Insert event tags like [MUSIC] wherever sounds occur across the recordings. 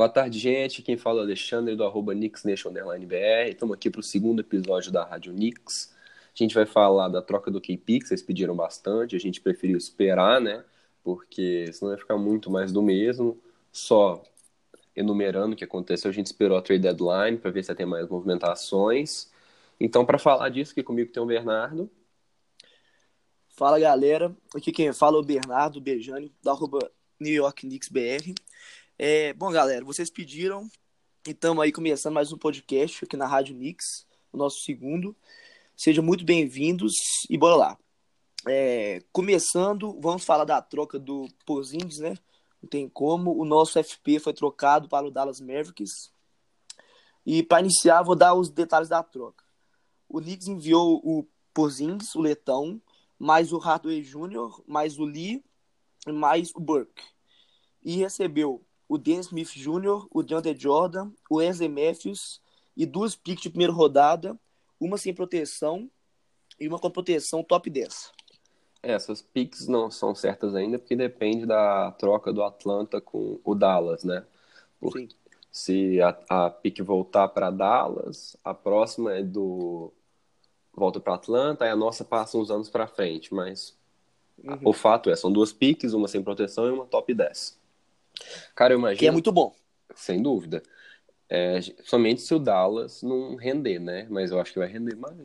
Boa tarde, gente. Quem fala é o Alexandre do arroba NixNationBR. Estamos aqui para o segundo episódio da Rádio Nix. A gente vai falar da troca do KP, que vocês pediram bastante. A gente preferiu esperar, né? Porque senão vai ficar muito mais do mesmo. Só enumerando o que aconteceu, a gente esperou a trade deadline para ver se tem mais movimentações. Então, para falar disso, aqui comigo tem o Bernardo. Fala galera, aqui quem fala é o Bernardo Bejani, da arroba New York Knicks BR. É, bom, galera, vocês pediram estamos aí começando mais um podcast aqui na Rádio Nix, o nosso segundo. Sejam muito bem-vindos e bora lá. É, começando, vamos falar da troca do Porzingis, né? Não tem como. O nosso FP foi trocado para o Dallas Mavericks. E para iniciar, vou dar os detalhes da troca. O Knicks enviou o Porzingis, o Letão, mais o Hardaway Jr., mais o Lee, mais o Burke. E recebeu o Dan Smith Jr., o DeAndre Jordan, o Wesley Matthews e duas picks de primeira rodada, uma sem proteção e uma com proteção top 10. É, essas picks não são certas ainda porque depende da troca do Atlanta com o Dallas, né? Porque Sim. se a, a pick voltar para Dallas, a próxima é do volta para Atlanta, aí a nossa passa uns anos para frente, mas uhum. o fato é, são duas piques, uma sem proteção e uma top 10. Cara, eu imagino. Que é muito bom. Sem dúvida. É, somente se o Dallas não render, né? Mas eu acho que vai render mais.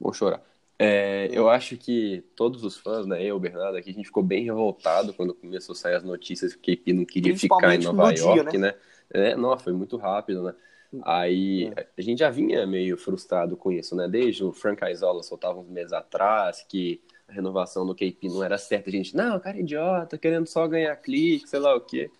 Vou chorar. É, eu acho que todos os fãs, né? Eu, Bernardo aqui, a gente ficou bem revoltado quando começou a sair as notícias que o KP não queria ficar em Nova York, dia, né? né? É, não, foi muito rápido, né? Aí é. a gente já vinha meio frustrado com isso, né? Desde o Frank Isola soltava uns meses atrás que a renovação do KP não era certa. A gente, não, cara é idiota, querendo só ganhar clique, sei lá o quê.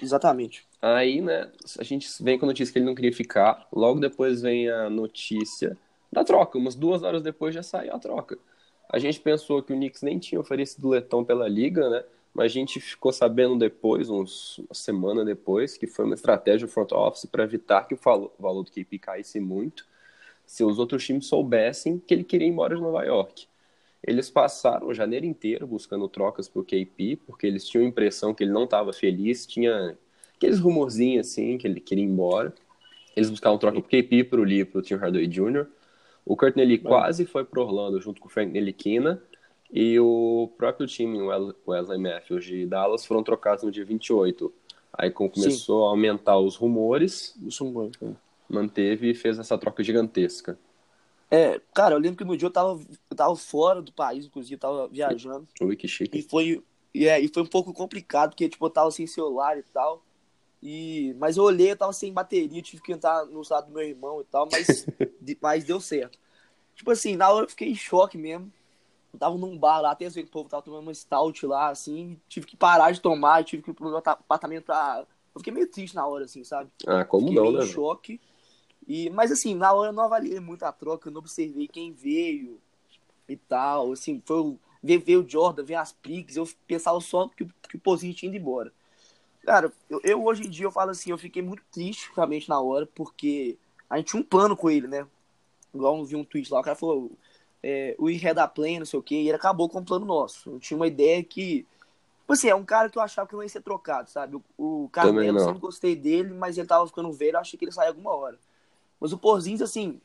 Exatamente. Aí, né, a gente vem com a notícia que ele não queria ficar. Logo depois vem a notícia da troca. Umas duas horas depois já saiu a troca. A gente pensou que o Knicks nem tinha oferecido letão pela liga, né? Mas a gente ficou sabendo depois, uns, uma semana depois, que foi uma estratégia do front office para evitar que o valor do KP caísse muito, se os outros times soubessem que ele queria ir embora de Nova York. Eles passaram o janeiro inteiro buscando trocas por KP, porque eles tinham a impressão que ele não estava feliz, tinha aqueles rumorzinhos assim, que ele queria ir embora. Eles buscavam troca por KP, para o Lee para o Tim Hardaway Jr. O Kurt Nelly quase foi para Orlando junto com o Frank Nelikina e o próprio time, o Wesley Matthews de Dallas, foram trocados no dia 28. Aí começou Sim. a aumentar os rumores, rumores é. manteve e fez essa troca gigantesca. É, cara, eu lembro que no dia eu tava, eu tava fora do país, inclusive, eu tava viajando. Ui, que chique. E foi, é, e foi um pouco complicado, porque, tipo, eu tava sem celular e tal. E, mas eu olhei, eu tava sem bateria, tive que entrar no estado do meu irmão e tal, mas, [LAUGHS] mas deu certo. Tipo assim, na hora eu fiquei em choque mesmo. Eu tava num bar lá, até que o povo tava tomando uma stout lá, assim, tive que parar de tomar, tive que ir pro meu apartamento pra. Eu fiquei meio triste na hora, assim, sabe? Ah, como fiquei não, né? em choque. E, mas assim, na hora eu não avaliei muito a troca, eu não observei quem veio e tal. Assim, foi ver, ver o Jordan, ver as piques, eu pensava só que, que o Pozinho tinha ido embora. Cara, eu, eu, hoje em dia eu falo assim, eu fiquei muito triste realmente na hora, porque a gente tinha um plano com ele, né? Igual eu vi um tweet lá, o cara falou, é, o ir da play, não sei o que, e ele acabou com o plano nosso. Eu tinha uma ideia que. Tipo assim, é um cara que eu achava que não ia ser trocado, sabe? O, o Carmelo, eu sempre gostei dele, mas ele tava ficando velho, eu achei que ele saia alguma hora. Mas o Porzins, assim,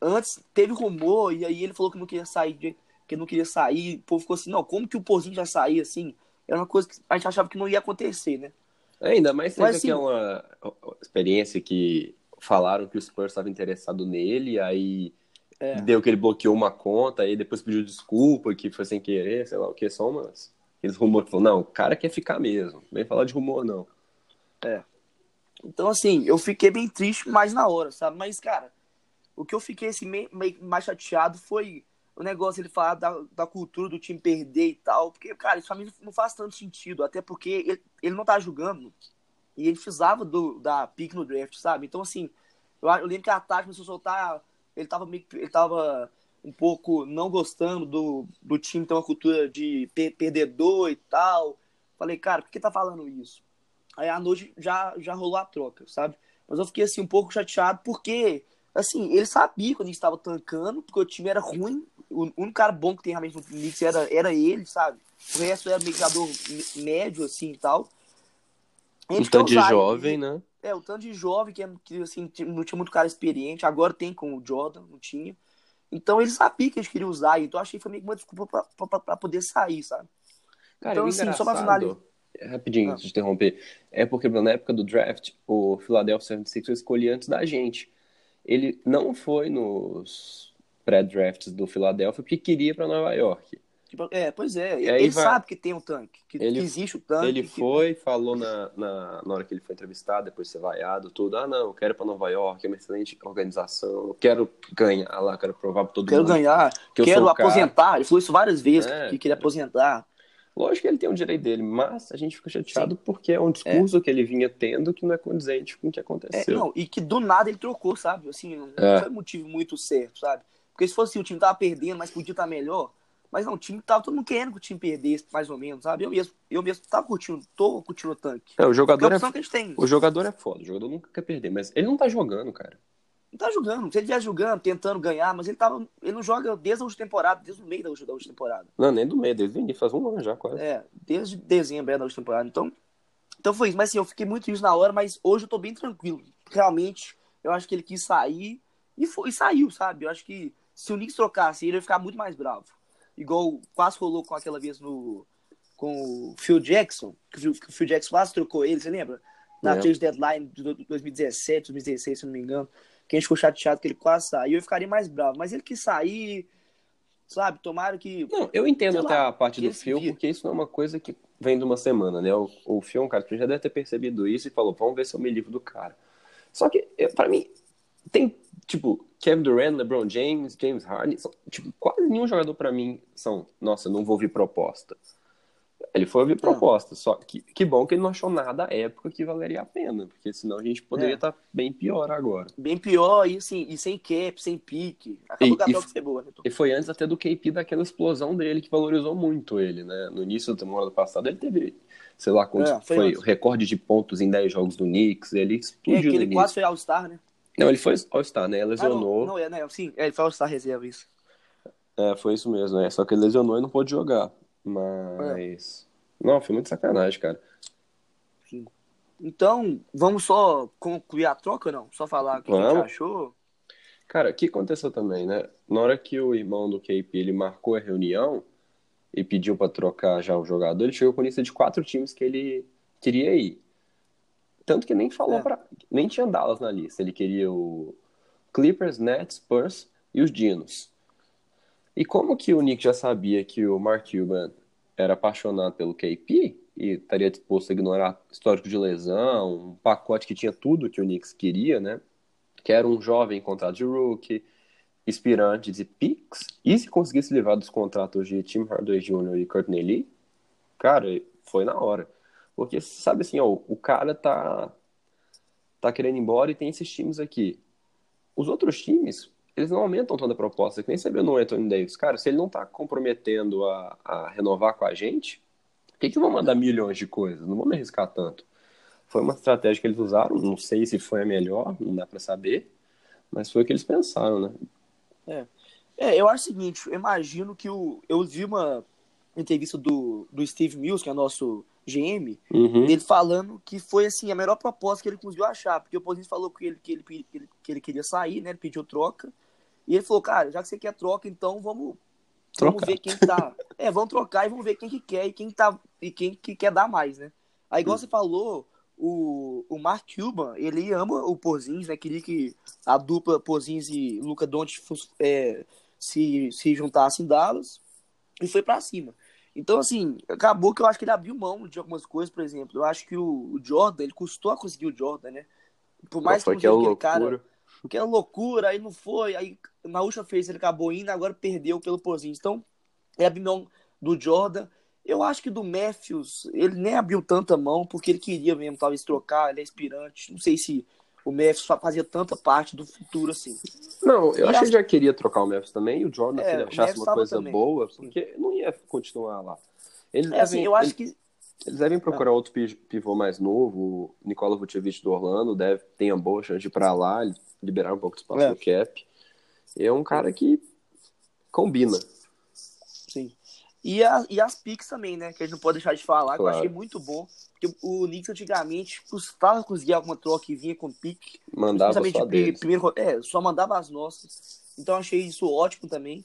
antes teve rumor, e aí ele falou que não queria sair, que não queria sair, o povo ficou assim, não, como que o Porzins vai sair, assim? Era uma coisa que a gente achava que não ia acontecer, né? É, ainda mais Mas, assim, aquela experiência que falaram que o Spurs estava interessado nele, aí é. deu que ele bloqueou uma conta, aí depois pediu desculpa, que foi sem querer, sei lá o que, só umas... Aqueles rumores que falaram, não, o cara quer ficar mesmo, vem falar de rumor, não. É. Então, assim, eu fiquei bem triste mais na hora, sabe? Mas, cara, o que eu fiquei assim, meio, meio mais chateado foi o negócio ele falar da, da cultura do time perder e tal. Porque, cara, isso pra mim não faz tanto sentido. Até porque ele, ele não tá jogando. E ele precisava do, da pick no draft, sabe? Então, assim, eu, eu lembro que a Tati começou a soltar. Ele tava meio ele tava um pouco não gostando do, do time ter uma cultura de perdedor e tal. Falei, cara, por que tá falando isso? Aí à noite já, já rolou a troca, sabe? Mas eu fiquei assim um pouco chateado porque, assim, ele sabia quando a gente estava tancando, porque o time era ruim. O único cara bom que tem realmente no Knicks era, era ele, sabe? O resto era meio jogador médio, assim e tal. Um tanto de jovem, ele. né? É, o tanto de jovem que, é- que assim, não tinha muito cara experiente, agora tem com o Jordan, não tinha. Então ele sabia que a gente queria usar, então eu achei que foi meio que uma desculpa pra, pra- pra- poder sair, sabe? Cara, Então, o assim, só pra finalizar- Rapidinho, Ah. de interromper. É porque na época do draft, o Philadelphia 76ers escolhia antes da gente. Ele não foi nos pré-drafts do Philadelphia porque queria para Nova York. Tipo, é, pois é. Ele vai- sabe que tem um tanque, que, Ele- que existe o tanque. Ele que- foi, falou na, na, na hora que ele foi entrevistado, depois de ser vaiado, tudo. Ah, não, eu quero ir pra Nova York, é uma excelente organização, eu quero ganhar lá, quero provar pra todo Quero mundo. ganhar, que eu quero o cara. aposentar. Ele falou isso várias vezes, É. que queria aposentar. Lógico que ele tem o direito dele, mas a gente fica chateado porque é um discurso que ele vinha tendo que não é condizente com o que É, aconteceu. não, e que do nada ele trocou, sabe? Assim, não É. foi motivo muito certo, sabe? Porque se fosse assim, o time tava perdendo, mas podia estar melhor. Mas não, o time tava todo mundo querendo que o time perdesse, mais ou menos, sabe? Eu mesmo, eu mesmo tava curtindo, tô curtindo o tanque. É, o é jogador é, tem. o jogador é foda, o jogador nunca quer perder, mas ele não tá jogando, cara. Não tá jogando. Se ele vier jogando, tentando ganhar, mas ele tava. Ele não joga desde a última temporada, desde o meio da última, da última temporada. Não, nem do meio, desde o início, faz um ano já, quase. É, desde dezembro é, da última temporada. Então, então foi isso. Mas assim, eu fiquei muito triste na hora, mas hoje eu tô bem tranquilo. Realmente, eu acho que ele quis sair e, foi, e saiu, sabe? Eu acho que se o Knicks trocasse ele, ia ficar muito mais bravo. Igual quase rolou com aquela vez no. com o Phil Jackson, que o Phil, Jackson quase trocou ele, você lembra? Na Lembro. trade deadline de 2017, 2016, se não me engano. Que a gente ficou chateado que ele quase saiu. Eu ficaria mais bravo. Mas ele quis sair, sabe? Tomara que. Não, eu entendo até lá, a parte do vira. porque isso não é uma coisa que vem de uma semana, né? O, o Phil é um cara que já deve ter percebido isso e falou, vamos ver se eu me livro do cara. Só que, pra mim, tem, tipo, Kevin Durant, LeBron James, James Harden, são, tipo, quase nenhum jogador pra mim são, nossa, eu não vou ouvir proposta. Ele foi ouvir proposta, só que que bom que ele não achou nada à época que valeria a pena, porque senão a gente poderia É. estar bem pior agora. Bem pior, e assim, e sem cap, sem pique. Acabou E- e- troca foi boa, né? E foi antes até do KP daquela explosão dele que valorizou muito ele, né? No início da temporada passada ele teve, sei lá, quantos, É, foi o recorde de pontos em 10 jogos do Knicks, ele É, explodiu que no ele quase foi All-Star, né? Não, ele foi All-Star, né? Ah, Lesionou. não, não é, né? Sim, é, ele foi All-Star reserva, isso. É, foi isso mesmo, né? Só que ele lesionou e não pôde jogar. Mas. Não, foi muito sacanagem, cara. Então, vamos só concluir a troca não? Só falar o que a gente Vamos. achou? Cara, o que aconteceu também, né? Na hora que o irmão do KP ele marcou a reunião e pediu pra trocar já o jogador, ele chegou com lista de quatro times que ele queria ir. Tanto que nem falou É. pra. Nem tinha Dallas na lista. Ele queria o Clippers, Nets, Spurs e os Dinos. E como que o Nick já sabia que o Mark Cuban era apaixonado pelo KP e estaria disposto a ignorar histórico de lesão, um pacote que tinha tudo que o Knicks queria, né? Que era um jovem contrato de rookie, inspirantes e picks, e se conseguisse livrar dos contratos de Tim Hardaway Jr. e Courtney Lee, cara, foi na hora. Porque, sabe assim, ó, o cara tá, tá querendo ir embora e tem esses times aqui. Os outros times, eles não aumentam toda a proposta, que nem sabia no Anthony Davis. Cara, se ele não tá comprometendo a, a renovar com a gente, por que, que vão mandar milhões de coisas? Não vamos arriscar tanto. Foi uma estratégia que eles usaram, não sei se foi a melhor, não dá pra saber, mas foi o que eles pensaram, né? É, eu acho o seguinte, eu imagino que o. Eu vi uma entrevista do, do Steve Mills, que é nosso GM, Uhum. dele falando que foi assim a melhor proposta que ele conseguiu achar, porque o Pozinho falou que ele, que, ele, que, ele, que ele queria sair, né? Ele pediu troca. E ele falou, cara, já que você quer troca, então vamos, vamos ver quem tá. [LAUGHS] É, vamos trocar e vamos ver quem que quer e quem tá e quem que quer dar mais, né? Aí, igual Hum. você falou, o, o Mark Cuban, ele ama o Porzins, né? Queria que a dupla Porzins e Luca Doncic é, se, se juntassem em Dallas e foi pra cima. Então, assim, acabou que eu acho que ele abriu mão de algumas coisas, por exemplo. Eu acho que o, o Jordan, ele custou a conseguir o Jordan, né? Por mais foi que que é aquele loucura. cara que é loucura, aí não foi, aí na última vez ele acabou indo, agora perdeu pelo Porzins. Então, ele abriu mão do Jordan. Eu acho que do Matthews, ele nem abriu tanta mão, porque ele queria mesmo, talvez, trocar, ele é inspirante. Não sei se o fa- fazia tanta parte do futuro assim. Não, eu E acho que ele já queria trocar o Memphis também, e o Jordan, É, ele achasse Memphis uma coisa também. boa, porque não ia continuar lá. Eles, É assim, devem, eu acho eles, que. eles devem procurar outro pi- pivô mais novo, o Nikola Vucevic do Orlando, deve ter uma boa chance de ir pra lá, liberar um pouco de espaço É. no cap. É um cara que combina. Sim. E, a, e as picks também, né? Que a gente não pode deixar de falar, que eu Claro. achei muito bom. Porque o Knicks antigamente custava conseguir alguma troca e vinha com pique. Mandava só deles. primeiro, é, só mandava as nossas. Então eu achei isso ótimo também.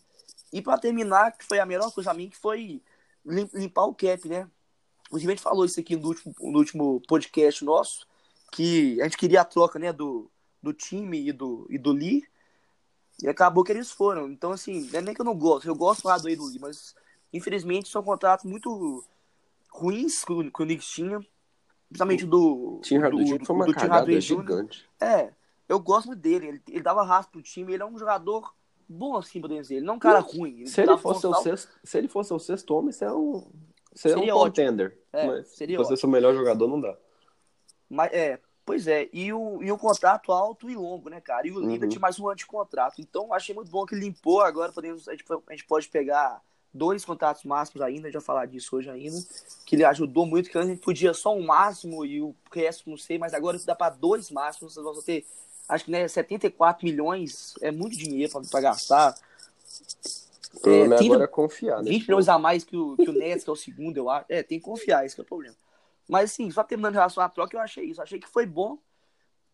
E pra terminar, que foi a melhor coisa pra mim, que foi lim- limpar o cap, né? A gente falou isso aqui no último, no último podcast nosso, que a gente queria a troca, né, do, do time e do, e do Lee. E acabou que eles foram. Então, assim, não é nem que eu não gosto, eu gosto lá do do Lee, mas infelizmente são contratos muito ruins que o, que o Knicks tinha. Principalmente do. Tim Hardaway do, Jr. foi uma do cagada gigante. É, eu gosto muito dele. Ele, ele dava raça pro time, ele é um jogador bom assim pra dentro dele, não um cara ruim. Ele Se ele, fosse o sexto, se ele fosse o sexto homem, você é um, você é um Seria ótimo. contender. É, mas seria se você ser o melhor jogador, não dá. Mas, é, pois é, e, o, e um contrato alto e longo, né, cara? E o Lida Uhum. tinha mais um ano de contrato. Então, achei muito bom que ele limpou. Agora podemos, a, gente, a gente pode pegar dois contratos máximos ainda, já falar disso hoje ainda. Que ele ajudou muito, que antes a gente podia só um máximo e o resto não sei, mas agora dá para dois máximos. Vocês vão ter, acho que né, 74 milhões é muito dinheiro para gastar. O problema é, 30 agora é confiar, né? 20 milhões a mais que o, que o Nets, que é o segundo, eu acho. É, tem que confiar, esse que é o problema. Mas, assim, só terminando em relação à troca, eu achei isso. Achei que foi bom.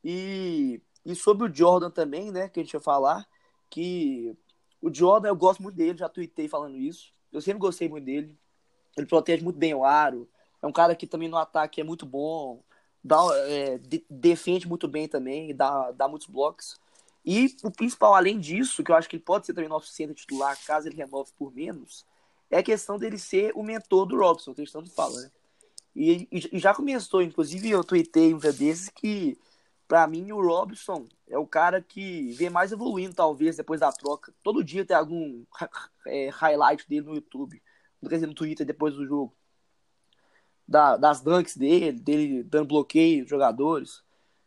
E, e sobre o Jordan também, né, que a gente ia falar, que o Jordan, eu gosto muito dele, já tuitei falando isso. Eu sempre gostei muito dele. Ele protege muito bem o aro. É um cara que também no ataque é muito bom. Dá, é, de- defende muito bem também, dá, dá muitos blocos. E o principal, além disso, que eu acho que ele pode ser também nosso centro titular, caso ele renove por menos, é a questão dele ser o mentor do Robson, que a gente tanto fala, né? E, e- e já começou, inclusive eu tuitei um dia desses que, pra mim, o Robson é o cara que vê mais evoluindo, talvez, depois da troca. Todo dia tem algum [LAUGHS] é, highlight dele no YouTube, quer dizer, no Twitter depois do jogo. Da- das dunks dele, dele dando bloqueio jogadores.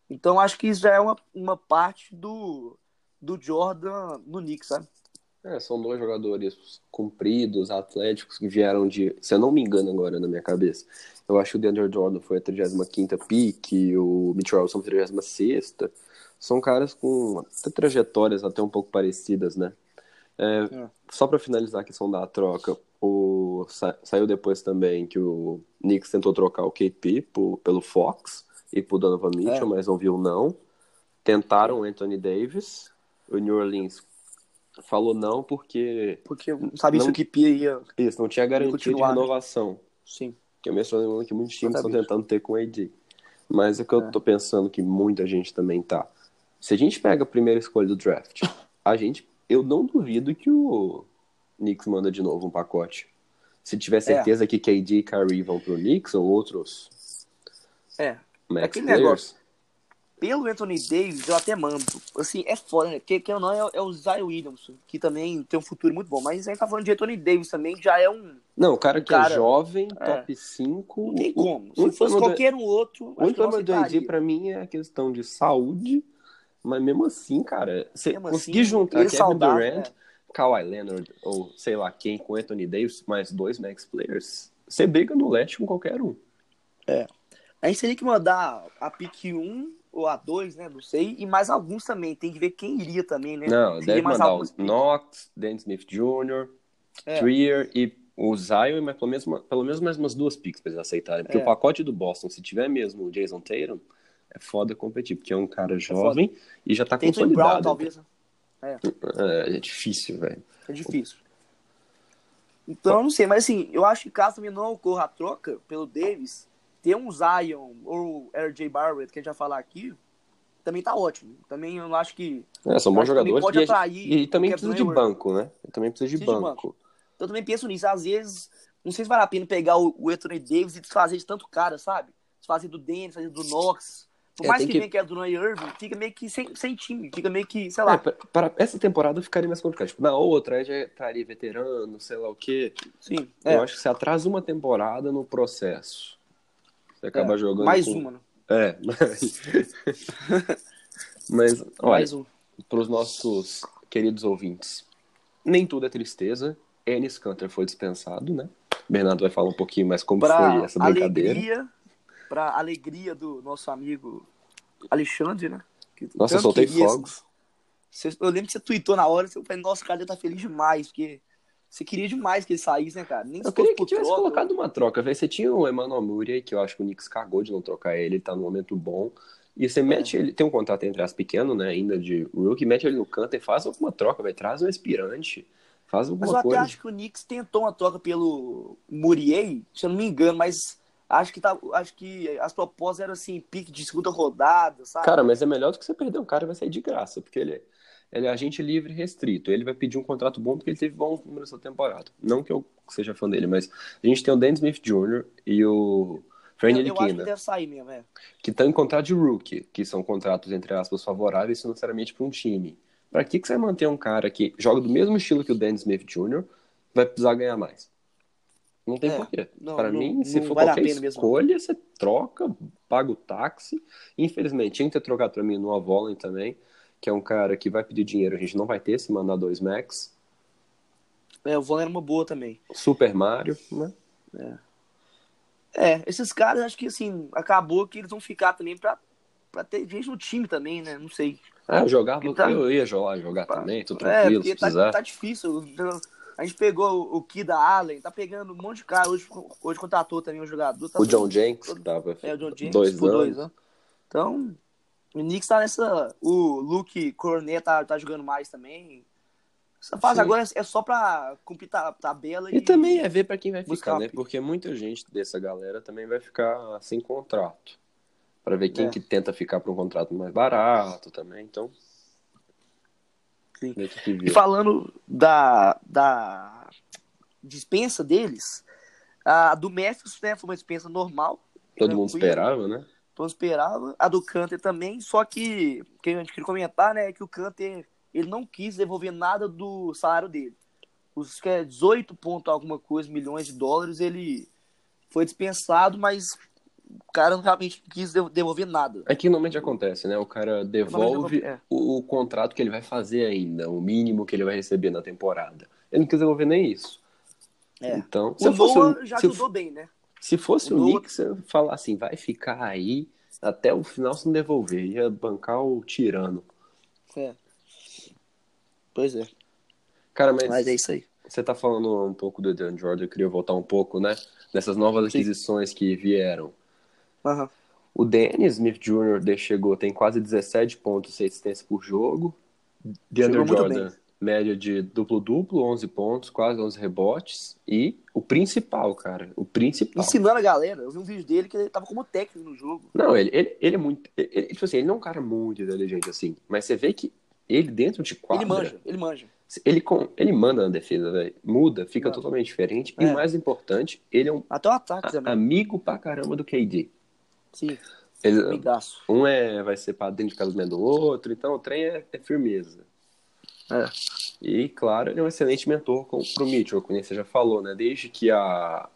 Então acho que isso já é uma, uma parte do, do Jordan no Knicks, sabe? É, são dois jogadores compridos, atléticos, que vieram de. Se eu não me engano agora na minha cabeça. Eu acho que o DeAndre Jordan foi a 35 pique, o Mitchell Robinson a 36. São caras com até trajetórias até um pouco parecidas, né? É, É. Só para finalizar a questão da troca, o, sa- saiu depois também que o Knicks tentou trocar o KP por- pelo Fox e por Donovan Mitchell, mas não viu não. Tentaram o Anthony Davis, o New Orleans falou não porque Porque não sabia Não- se o Kipi ia. isso não tinha garantia de né? renovação. Sim. Que eu mencionei que muitos times estão tentando ter com o AD. Mas é que eu É. tô pensando que muita gente também tá. Se a gente pega a primeira escolha do draft, a gente, eu não duvido que o Knicks manda de novo um pacote. Se tiver certeza que KD e Kyrie vão pro Knicks ou outros É. max Aquele players, negócio. Pelo Anthony Davis, eu até mando. Assim, é foda, né? Porque quem não é, é o Zion Williamson, que também tem um futuro muito bom. Mas a gente tá falando de Anthony Davis também, já é um. Não, o cara que Cara, é jovem, é. top 5. Não tem como. Se fosse do- qualquer um outro. O problema do AD pra mim é a questão de saúde, mas mesmo assim, cara, você conseguir assim, juntar Kevin saudável, Durant, né? Kawhi Leonard ou sei lá quem com Anthony Davis, mais dois max players, você briga no leste com qualquer um. A gente teria que mandar a pick 1 ou a 2, né? Não sei. E mais alguns também. Tem que ver quem iria também, né? Não, deve mandar o alguns pick. Knox, Dan Smith Jr., É. Trier e o Zion, mas pelo menos, pelo menos mais umas duas picks pra eles aceitarem. Porque É. o pacote do Boston, se tiver mesmo o Jason Tatum, é foda competir, porque é um cara jovem e já tá Tem Tony Brown, consolidado. talvez. né? É, é difícil, velho. É difícil. Então, eu não sei, mas assim, eu acho que caso também não ocorra a troca pelo Davis, ter um Zion ou RJ Barrett, que a gente vai falar aqui, também tá ótimo. Também eu acho que. É, são Eu bons também jogadores pode e, atrair e também o precisa de banco, né? Também precisa de Precisa de banco. Eu também penso nisso. Às vezes, não sei se vale a pena pegar o, o Anthony Davis e desfazer de tanto cara, sabe? Desfazer do Dennis, desfazer do Knox. Por É, mais que, que- venha que é do Noah Irving, fica meio que sem, sem time. Fica meio que, sei É, lá. pra- para essa temporada ficaria mais complicado. Tipo, na outra já estaria veterano, sei lá o quê. sim. É, Eu acho que você atrasa uma temporada no processo. Você acaba é. jogando. Mais com- uma, né? É, mas. [LAUGHS] mas, olha, Mais um. para os nossos queridos ouvintes, nem tudo é tristeza. Ennis Canter foi dispensado, né? Bernardo vai falar um pouquinho mais como Pra foi essa brincadeira. alegria, pra alegria do nosso amigo Alexandre, né? Que Nossa, eu soltei fogos. Eu lembro que você tweetou na hora, você falou, nossa, o cara tá feliz demais, porque você queria demais que ele saísse, né, cara? Nem Eu queria que tivesse troca, colocado uma troca, velho. Você tinha o Emmanuel Murray, que eu acho que o Knicks cagou de não trocar ele, ele tá num momento bom. E É. você mete ele, tem um contrato entre as pequeno, né, ainda de rookie, mete ele no canto e faz alguma troca, vai Traz um aspirante, faz Mas eu alguma até coisa. acho que o Knicks tentou uma troca pelo Murier, se eu não me engano, mas acho que, tá, acho que as propostas eram assim, pique de segunda rodada, sabe? Cara, mas é melhor do que você perder um cara e vai sair de graça, porque ele, ele é agente livre restrito. Ele vai pedir um contrato bom porque ele teve bons números essa temporada. Não que eu seja fã dele, mas a gente tem o Dan Smith Jr. e o Fran eu, eu acho que Ntilikina, deve sair mesmo, é. que estão em contrato de rookie, que são contratos, entre aspas, favoráveis financeiramente para um time. Pra que, que você vai manter um cara que joga do mesmo estilo que o Dan Smith Jr. vai precisar ganhar mais? Não tem É, porquê. não, Para não- mim, se não for qualquer pena mesmo. escolha, você troca, paga o táxi. Infelizmente, tinha que ter trocado para mim no Avolen também, que é um cara que vai pedir dinheiro, a gente não vai ter se mandar dois max. É, o Von era uma boa também. Super Mario, né? É, esses caras, acho que assim, acabou que eles vão ficar também pra, pra ter gente no time também, né? Não sei. Ah, eu jogava, tá- eu ia jogar, jogar também, tô É, tranquilo, se porque tá, tá difícil. A gente pegou o Kida Allen, tá pegando um monte de cara. Hoje, hoje contratou também um jogador. Tá O John Jenks, que tava É, o John James, dois por anos. dois anos. Então, o Knicks tá nessa. O Luke Cornet tá, tá jogando mais também. Essa fase Sim. agora é só pra cumprir ta- tabela E também é ver pra quem vai ficar, né? Porque muita gente dessa galera também vai ficar sem contrato. Pra ver quem É. que tenta ficar pra um contrato mais barato também, então. Sim. E falando da, da dispensa deles, a do Memphis né, foi uma dispensa normal. Todo mundo esperava, né? Mundo esperava. A do Canter também, só que o que a gente queria comentar, né, é que o Canter ele não quis devolver nada do salário dele. Os que é 18 ponto alguma coisa, milhões de dólares, ele foi dispensado, mas o cara não realmente quis dev- devolver nada. Aqui normalmente acontece, né? O cara devolve É. o, o contrato que ele vai fazer ainda, o mínimo que ele vai receber na temporada. Ele não quis devolver nem isso. É. Então, O fosse Noah o- já se, ajudou bem, né? Se fosse o o, Knicks, eu ia falar assim, vai ficar aí até o final se não devolver. Ia bancar o tirano. É. Pois é. Cara, mas, Mas é isso aí. você tá falando um pouco do Dan Jordan, eu queria voltar um pouco, né? Nessas novas Sim. aquisições que vieram. Aham. O Dennis Smith Jr. de- chegou, tem quase 17 pontos e assistência por jogo. DeAndre Jordan. Média de duplo-duplo, 11 pontos, quase 11 rebotes. E o principal, cara, o principal. Ensinando a galera. Eu vi um vídeo dele que ele tava como técnico no jogo. Não, ele, ele, ele é muito. Ele, tipo assim, ele não é um cara muito inteligente assim, mas você vê que ele dentro de quadra. Ele manja, ele manja. Ele, com- ele manda na defesa, velho. Muda, fica Manda. totalmente diferente. E É. o mais importante, ele é um Até o ataque a- também. amigo pra caramba do KD. Sim, Ele, amigaço. um é, vai ser padrinho de casamento do outro, então o trem é, é firmeza. É. E, claro, ele é um excelente mentor com, pro Mitchell, como você já falou, né? Desde que a,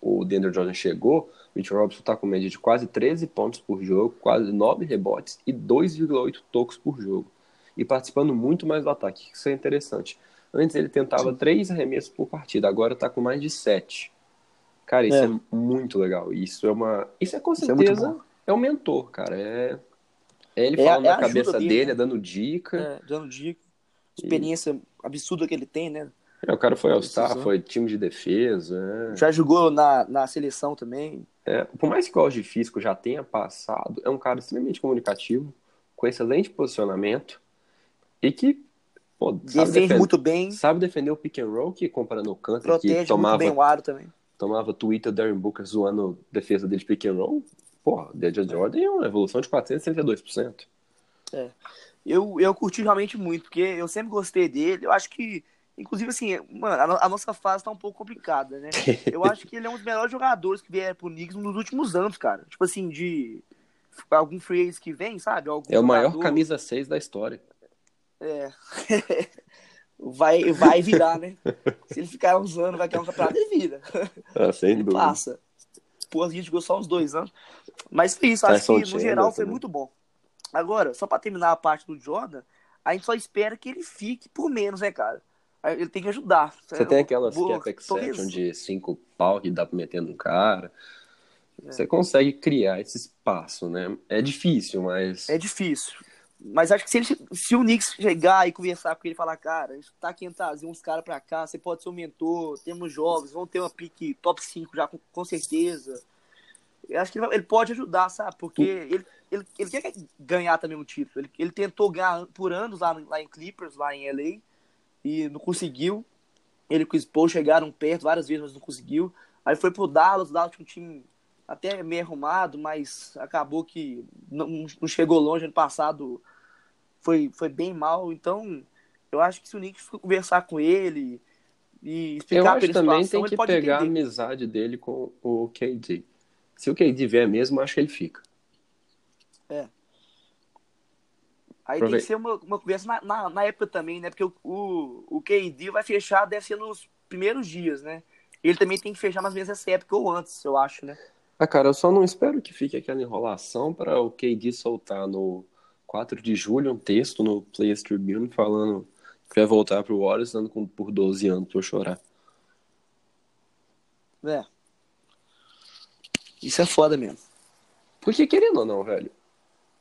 o Deandre Jordan chegou, o Mitchell Robinson tá com média de quase 13 pontos por jogo, quase 9 rebotes e 2,8 tocos por jogo. E participando muito mais do ataque, isso é interessante. Antes ele tentava 3 arremessos por partida, agora tá com mais de 7. Cara, isso é, É. muito legal. Isso é uma. Isso é com é certeza bom. é um mentor, cara. É, é ele É falando é na cabeça dele, dele, né? é dando dica. É, dando dica. Experiência absurda que ele tem, né? É, o cara foi All-Star, foi time de defesa. Já jogou na, na seleção também. É. É, por mais que o Auge Físico já tenha passado, é um cara extremamente comunicativo, com excelente posicionamento e que pô, sabe, Defende defender, muito bem. sabe defender o pick and roll, que comparando o que Protege muito tomava, bem o aro também. tomava Twitter Darren Booker zoando a defesa dele de pick and roll. Porra, Deja Jordan é uma evolução de 432%. Eu, eu curti realmente muito, porque eu sempre gostei dele. Eu acho que, inclusive, assim, mano, a, a nossa fase tá um pouco complicada, né? Eu [LAUGHS] acho que ele é um dos melhores jogadores que vieram pro Knicks nos últimos anos, cara. Tipo assim, de algum free que vem, sabe? Algum É o maior jogador- camisa 6 da história. É. [LAUGHS] vai, vai virar, né? [LAUGHS] Se ele ficar uns anos, vai ganhar um campeonato, ele vira. Ah, sem Ele dúvida. passa. Pô, a gente jogou só uns dois anos. Mas foi isso, Tyson acho que no geral foi também. muito bom. Agora, só pra terminar a parte do Jordan, a gente só espera que ele fique por menos, né, cara? Ele tem que ajudar. Você tem aquelas cap talvez- exception de 5 pau que dá pra meter no cara. É. Você consegue criar esse espaço, né? É difícil, mas É difícil. Mas acho que se, ele, se o Knicks chegar e conversar com ele e falar, cara, a gente tá querendo trazer uns caras pra cá, você pode ser um mentor, temos jovens, vão ter uma pique top 5 já com, com certeza. Eu acho que ele, ele, pode ajudar, sabe? Porque ele, ele, ele quer ganhar também um título. Ele, ele tentou ganhar por anos lá, lá em Clippers, lá em LA, e não conseguiu. Ele e o Paul chegaram perto várias vezes, mas não conseguiu. Aí foi pro Dallas, o Dallas tinha um time até meio arrumado, mas acabou que não, não chegou longe ano passado. Foi, foi bem mal. Então, eu acho que se o Knicks conversar com ele e explicar eu acho também tem que pegar entender. a amizade dele com o KD. Se o KD vier mesmo, acho que ele fica. É. Aí tem que ser uma, uma conversa na, na, na, época também, né? Porque o, o, o KD vai fechar, deve ser nos primeiros dias, né? Ele também tem que fechar mais ou menos essa época ou antes, eu acho, né? Ah, cara, eu só não espero que fique aquela enrolação para o KD soltar no 4 de julho um texto no Players Tribune falando que vai voltar pro Warriors dando com, por 12 anos pra eu chorar. É. Isso é foda mesmo. Porque, querendo ou não, velho,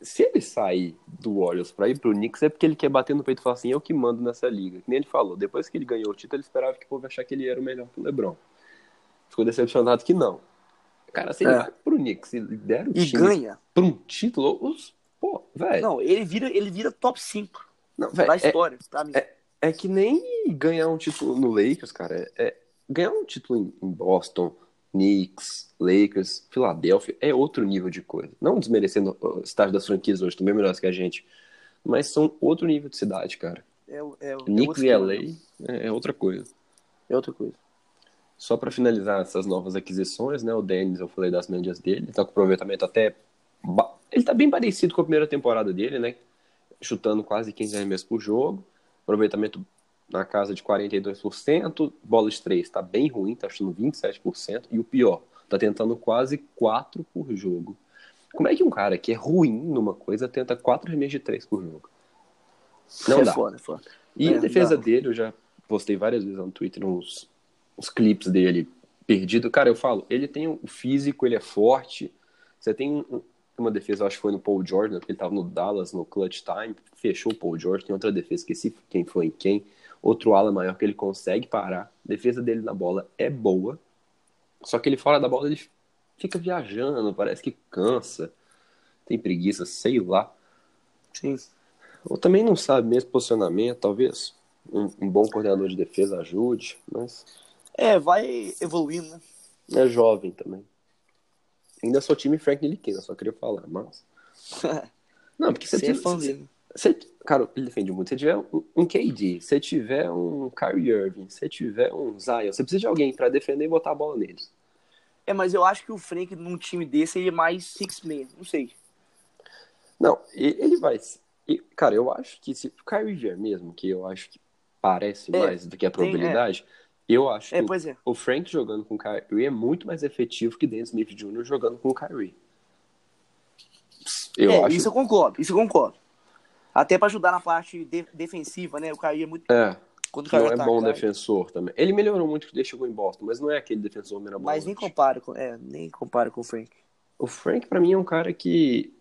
se ele sair do Warriors pra ir pro Knicks é porque ele quer bater no peito e falar assim, eu que mando nessa liga. Que nem ele falou, depois que ele ganhou o título, ele esperava que o povo achar que ele era o melhor que o LeBron. Ficou decepcionado que não. Cara, se ele é. vai pro Knicks e der o e ganha. pra um título, os... pô, velho. Não, ele vira, ele vira top 5 não, véio, da é- história, é, pra mim. É, é, que nem ganhar um título no Lakers, cara. É, é ganhar um título em, em, Boston, Knicks, Lakers, Filadélfia, é outro nível de coisa. Não desmerecendo o estágio das franquias hoje, também melhores que a gente. Mas são outro nível de cidade, cara. É, é, Knicks e LA é, outra coisa. É outra coisa. Só para finalizar essas novas aquisições, né? O Dennis, eu falei das médias dele, tá com aproveitamento até. Ele tá bem parecido com a primeira temporada dele, né? Chutando quase 15 arremessos por jogo. Aproveitamento na casa de 42%. Bola de 3 tá bem ruim, tá chutando 27%. E o pior, tá tentando quase 4 por jogo. Como é que um cara que é ruim numa coisa tenta 4 arremessos de 3 por jogo? Não é dá. Foda, foda. E é, a defesa dele, eu já postei várias vezes no Twitter uns os clipes dele perdido. Cara, eu falo, ele tem o físico, ele é forte. Você tem uma defesa, acho que foi no Paul George, né, porque ele tava no Dallas, no Clutch Time, fechou o Paul George. Tem outra defesa, esqueci quem foi em quem. Outro ala maior que ele consegue parar. A defesa dele na bola é boa. Só que ele fora da bola, ele fica viajando, parece que cansa. Tem preguiça, sei lá. Sim. Ou também não sabe mesmo posicionamento, talvez. Um, um bom coordenador de defesa ajude, mas é, vai evoluindo, né? É jovem também. Ainda sou time Frank Ntilikina, só queria falar, mas... [LAUGHS] Não, porque você, tem... Você, você, cara, ele defende muito. Se tiver um, KD, se tiver um Kyrie Irving, se tiver um Zion, você precisa de alguém para defender e botar a bola neles. É, mas eu acho que o Frank num time desse ele é mais six man, não sei. Não, ele vai. Cara, eu acho que se o Kyrie mesmo, que eu acho que parece é, mais do que a probabilidade, tem, é. Eu acho é, que é. o Frank jogando com o Kyrie é muito mais efetivo que Dennis Smith Jr. jogando com o Kyrie. Eu é, acho... Isso eu concordo, isso eu concordo. Até para ajudar na parte de defensiva, né? O Kyrie é muito. É. Quando não é bom defensor também. Ele melhorou muito que chegou em Boston, mas não é aquele defensor mirabolante. Mas nem compara com, é, nem compara com o Frank. O Frank, para mim, é um cara que.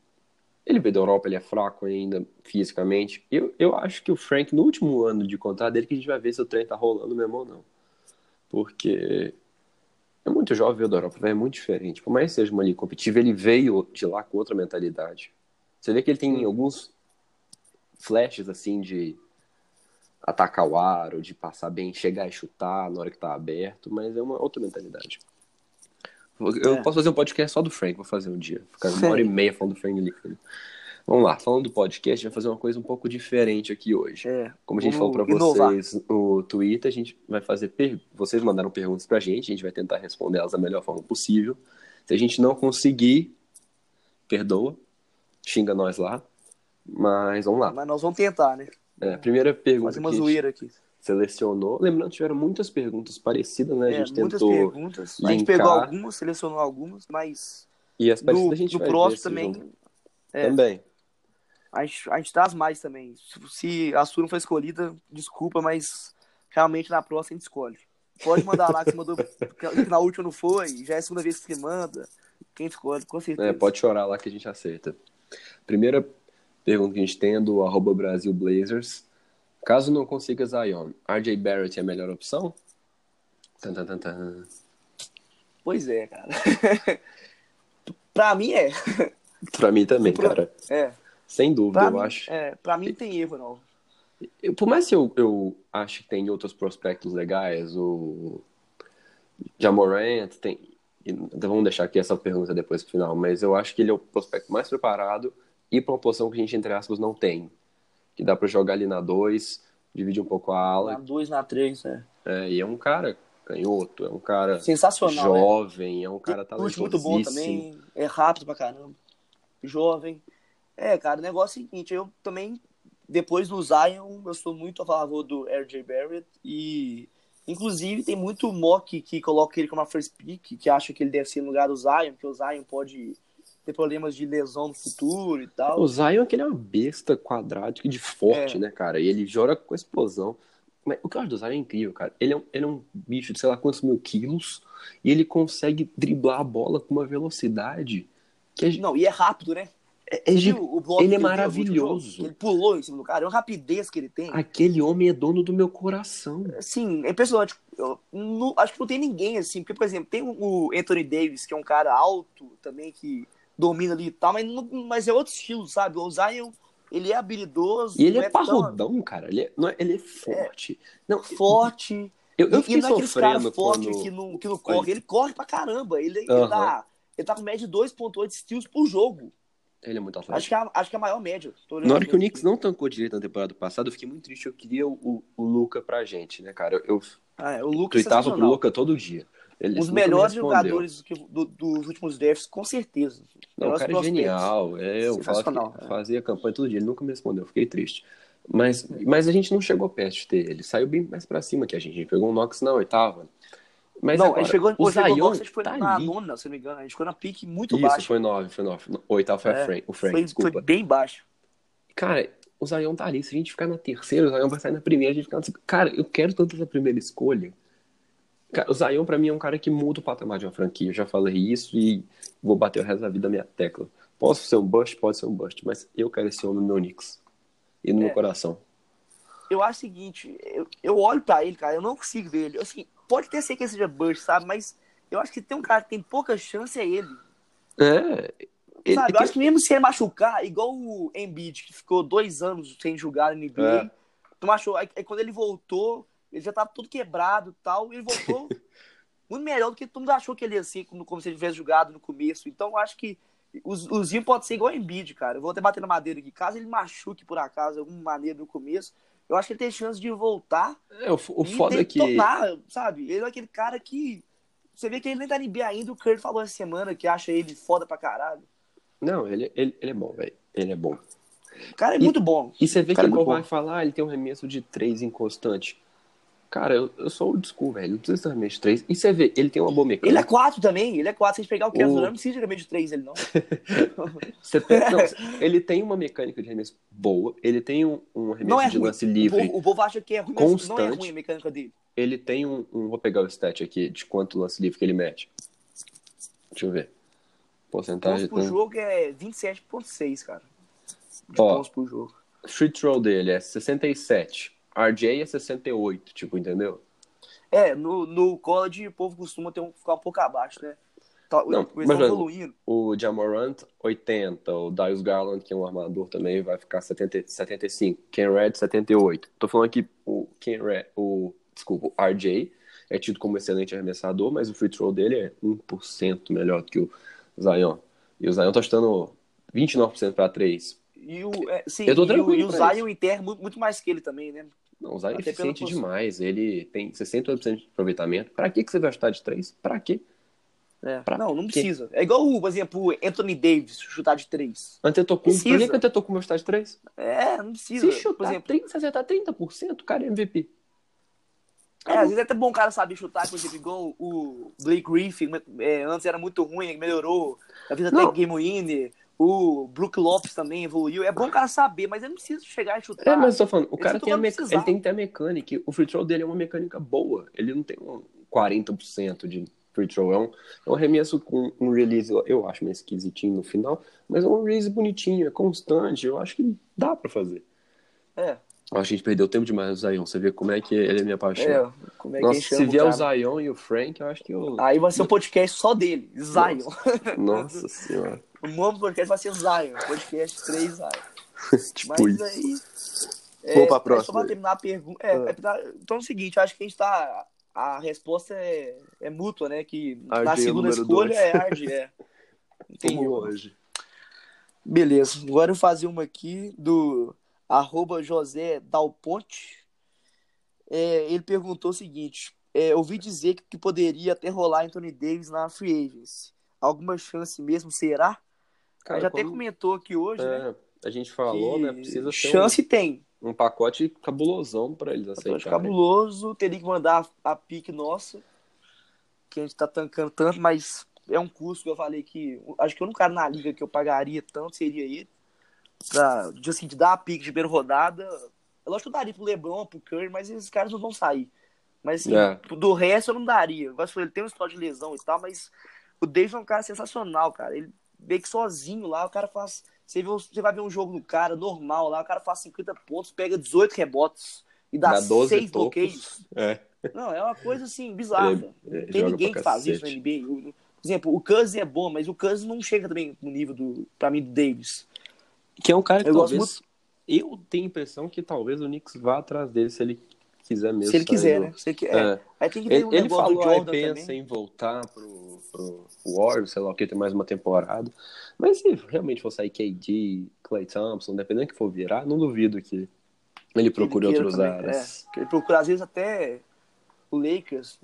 Ele veio da Europa, ele é fraco ainda fisicamente. Eu, eu acho que o Frank, no último ano de contrato dele, que a gente vai ver se o trem tá rolando mesmo ou não porque é muito jovem veio da Europa, é muito diferente. Por mais que seja uma liga competitiva, ele veio de lá com outra mentalidade. Você vê que ele tem alguns flashes assim de atacar o aro, de passar bem, chegar e chutar na hora que tá aberto, mas é uma outra mentalidade. Eu é. posso fazer um podcast só do Frank, vou fazer um dia. Ficar uma hora e meia falando do Frank Lee. Vamos lá, falando do podcast, a gente vai fazer uma coisa um pouco diferente aqui hoje. É, Como a gente falou para vocês no Twitter, a gente vai fazer. Per... Vocês mandaram perguntas pra gente, a gente vai tentar responder elas da melhor forma possível. Se a gente não conseguir, perdoa, xinga nós lá. Mas vamos lá. Mas nós vamos tentar, né? É, a primeira pergunta. Fazer uma zoeira aqui. Selecionou. Lembrando que tiveram muitas perguntas parecidas, né? A é, gente muitas tentou. Perguntas. Linkar. A gente pegou algumas, selecionou algumas, mas. E as parecidas no, a gente no vai próximo também. É, também. A gente, a gente traz mais também. Se a sua não foi escolhida, desculpa, mas realmente na próxima a gente escolhe. Pode mandar lá que você mandou [LAUGHS] que na última não foi, já é a segunda vez que você manda. Quem escolhe, com certeza. É, pode chorar lá que a gente aceita. Primeira pergunta que a gente tem é do arroba Brasil Blazers. Caso não consiga Zion, RJ Barrett é a melhor opção? Tan, tan, tan. Pois é, cara. [LAUGHS] pra mim é. Pra mim também, Pra- cara. É. Sem dúvida, Pra eu mim, acho. é, pra mim não tem erro, não. Eu- por mais que eu, eu acho que tem outros prospectos legais, o Jamorant tem. então Vamos deixar aqui essa pergunta depois pro final, mas eu acho que ele é o prospecto mais preparado e pra uma posição que a gente, entre aspas, não tem. Que dá pra jogar ali na 2, dividir um pouco a Na ala. 2, na 3, é. É, e é um cara canhoto, é um cara Sensacional, né? jovem, é um cara Chute muito bom talentosíssimo. também, é rápido pra caramba. Jovem. É, cara, o negócio é o seguinte, eu também, depois do Zion, eu sou muito a favor do RJ Barrett e, inclusive, tem muito mock que coloca ele como a first pick, que acha que ele deve ser no lugar do Zion, que o Zion pode ter problemas de lesão no futuro e tal. O Zion, que ele é uma besta quadrática de forte, É. né, cara? E ele joga com explosão. Mas o que eu acho do Zion é incrível, cara. Ele é, um, ele é um bicho de sei lá quantos mil quilos e ele consegue driblar a bola com uma velocidade que é, Não, e é rápido, né? é, é ele é maravilhoso. jogo? Ele pulou em cima do cara, é uma rapidez que ele tem. Aquele homem é dono do meu coração. Assim, é impressionante. Eu não- acho que não tem ninguém assim. Porque, por exemplo, tem o Anthony Davis, que é um cara alto também, que domina ali e tal, mas, não- mas é outro estilo, sabe? O Zion, ele é habilidoso. E ele é tão parrudão, cara. Ele é, não é- ele é forte. Não, forte. eu, eu e fiquei não é aqueles caras sofrendo fortes quando... que não, que não corre. Ele corre pra caramba. Ele, ele, Aham. dá, ele tá com média de 2,8 steals por jogo. Ele é muito atlético. Acho que, é a, acho que é a maior média. Na hora que o Knicks não tancou direito na temporada passada, eu fiquei muito triste. Eu queria o, o, o Luca pra gente, né, cara? Eu, eu Ah, é, o Lucas é tweetava pro. Luca todo dia. Ele Os me melhores respondeu. jogadores do- dos últimos drafts, com certeza. Não, o cara é genial. É, eu que é. fazia campanha todo dia. Ele nunca me respondeu. Fiquei triste. Mas, mas a gente não chegou perto de ter ele. Saiu bem mais pra cima que a gente. A gente pegou um Knox na oitava. Mas não, agora, a gente chegou, o Zion Knox, acho que foi tá na ali. nona, se não me engano. A gente ficou na pique muito Isso, baixa. foi nove, foi nove. O oitavo foi a É, Frank, o Frank, foi, desculpa. foi bem baixo. Cara, o Zion tá ali. Se a gente ficar na terceira, o Zion vai sair na primeira. A gente ficar na... Cara, eu quero tanto essa primeira escolha. Cara, o Zion, pra mim, é um cara que muda o patamar de uma franquia. Eu já falei isso e vou bater o resto da vida na minha tecla. Posso ser um bust? Pode ser um bust. Mas eu quero esse homem no meu Knicks. E no É. meu coração. Eu acho o seguinte, eu, eu olho pra ele, cara, eu não consigo ver ele. Assim, pode ter ser que ele seja burst, sabe? Mas eu acho que tem um cara que tem pouca chance, é ele. É. Ele, sabe? Eu tem- acho que mesmo se ele machucar, igual o Embiid, que ficou dois anos sem jogar na NBA, É. tu machucou. Aí, aí quando ele voltou, ele já tava todo quebrado e tal, ele voltou [LAUGHS] muito melhor do que todo mundo achou que ele ia ser, como, como se ele tivesse jogado no começo. Então eu acho que os- o Zinho pode ser igual o Embiid, cara. Eu vou até bater na madeira aqui. Caso ele machuque por acaso, de alguma maneira no começo, eu acho que ele tem chance de voltar É, o, o e foda é que. detonar, sabe? Ele é aquele cara que. Você vê que ele nem tá NBA ainda, o Kurt falou essa semana que acha ele foda pra caralho. Não, ele, ele, ele é bom, velho. Ele é bom. O cara é E- muito bom. E você vê que ele muito vai falar, ele tem um remesso de três inconstante. Cara, eu, eu sou old school, velho. Não precisa remesso de três. E você vê, ele tem uma boa Ele é mecânica. quatro também, ele é quatro. Se a gente pegar o Kevin O- Durant, não precisa de de três, ele não. [LAUGHS] Você pega- não, ele tem uma mecânica de arremesso boa. Ele tem um, um arremesso Não é de ruim. lance O livre. povo, o povo acha que é ruim, mas não é Constante. ruim a mecânica dele. Ele tem um, um- Vou pegar o stat aqui de quanto lance livre que ele mete. Deixa eu ver. Porcentagem. Pontos por jogo é 27,6, cara. De Ó. pontos por jogo. free throw dele é 67. RJ é 68, tipo, entendeu? É, no, no college o povo costuma ter um, ficar um pouco abaixo, né? Tá, Não, eles mas, evoluindo. O Jamorant, 80. O Darius Garland, que é um armador também, vai ficar 70, 75. Ken Red, 78. Tô falando que o Ken Red, o, desculpa, o RJ é tido como excelente arremessador, mas o free throw dele é 1% melhor do que o Zion. E o Zion tá chutando 29% para 3. E o, é, sim, Eu tô e o, e o Zion enterra muito, muito mais que ele também, né? Não, o Zion é Até eficiente demais. Ele tem 68% de aproveitamento. Pra que, que você vai chutar de 3? Pra quê? É. Pra não, não quê? precisa. É igual, o, por exemplo, o Anthony Davis chutar de três. Antetokounmpo, por que, que o Antetokounmpo vai chutar de 3? É, não precisa. Se chutar por exemplo, 30, se acertar 30%, o cara é MVP. é, às vezes é até bom o cara saber chutar, por exemplo, igual o Blake Griffin, é, antes era muito ruim, melhorou, já fez até Não. game winner. O Brook Lopes também evoluiu. É bom o cara saber, mas ele não precisa chegar e chutar. É, mas eu tô falando, o cara tem meca- ele tem que ter a mecânica. O free throw dele é uma mecânica boa. Ele não tem um 40% de free throw. É um, é um arremesso com um release, eu acho meio esquisitinho no final, mas é um release bonitinho, é constante, eu acho que dá para fazer. É. Eu acho que a gente perdeu tempo demais no Zion. Você vê como é que ele é minha paixão. É, como é que Nossa, se o vier o cara? Zion e o Frank, eu acho que eu. Aí vai ser um podcast só dele, Zion. Nossa [LAUGHS] senhora. O nome do podcast vai ser Zion, podcast 3 Zion. [LAUGHS] tipo Mas isso. aí. É, Vamos pra é próxima Só pra terminar a pergunta. É, Ah. é pra- então é o seguinte, acho que a gente tá. A resposta é, é mútua, né? Que Ardi na é segunda escolha dois. é Ard, é. [LAUGHS] Entendi. Como hoje. Beleza, agora eu vou fazer uma aqui do arroba José Dalponte. É, ele perguntou o seguinte: é, ouvi dizer que, que poderia até rolar Anthony Davis na Free Agency. Alguma chance mesmo, será? Cara, já até comentou aqui hoje, né? É, a gente falou, né? Precisa chance tem. um, um pacote cabulosão pra eles Pacote aceitarem. cabuloso, teria que mandar a pique nossa, que a gente tá tancando tanto, mas é um custo que eu falei que. Acho que o único cara na liga que eu pagaria tanto seria ele. Pra, de, assim, de dar a pique de primeira rodada. É lógico que eu daria pro Lebron, pro Curry, mas esses caras não vão sair. Mas assim, É. do resto eu não daria. Eu de ele tem um história de lesão e tal, mas o Davis é um cara sensacional, cara. Ele meio que sozinho lá, o cara faz. Você, vê, você vai ver um jogo do cara normal lá, o cara faz 50 pontos, pega 18 rebotes e dá, Dá 12 6 tocos. bloqueios. É. Não, é uma coisa assim, bizarra. É, Não é, tem ninguém que faz isso na NBA. O- Por exemplo, o Cousins é bom, mas o Cousins não chega também no nível do, pra mim, do Davis. Que é um cara que Eu gosto talvez. Eu tenho a impressão que talvez o Knicks vá atrás dele se ele quiser mesmo. Se ele sair quiser, né? Se ele, É. é. Aí tem que ver Ele, o ele falou aí, pensa também. em voltar pro, pro Warriors, sei lá o que, tem mais uma temporada. Mas se realmente for sair KD, Clay Thompson, dependendo do que for virar, não duvido que ele procure Ele queira outros também, áreas. é. Ele procura, às vezes, até o Lakers.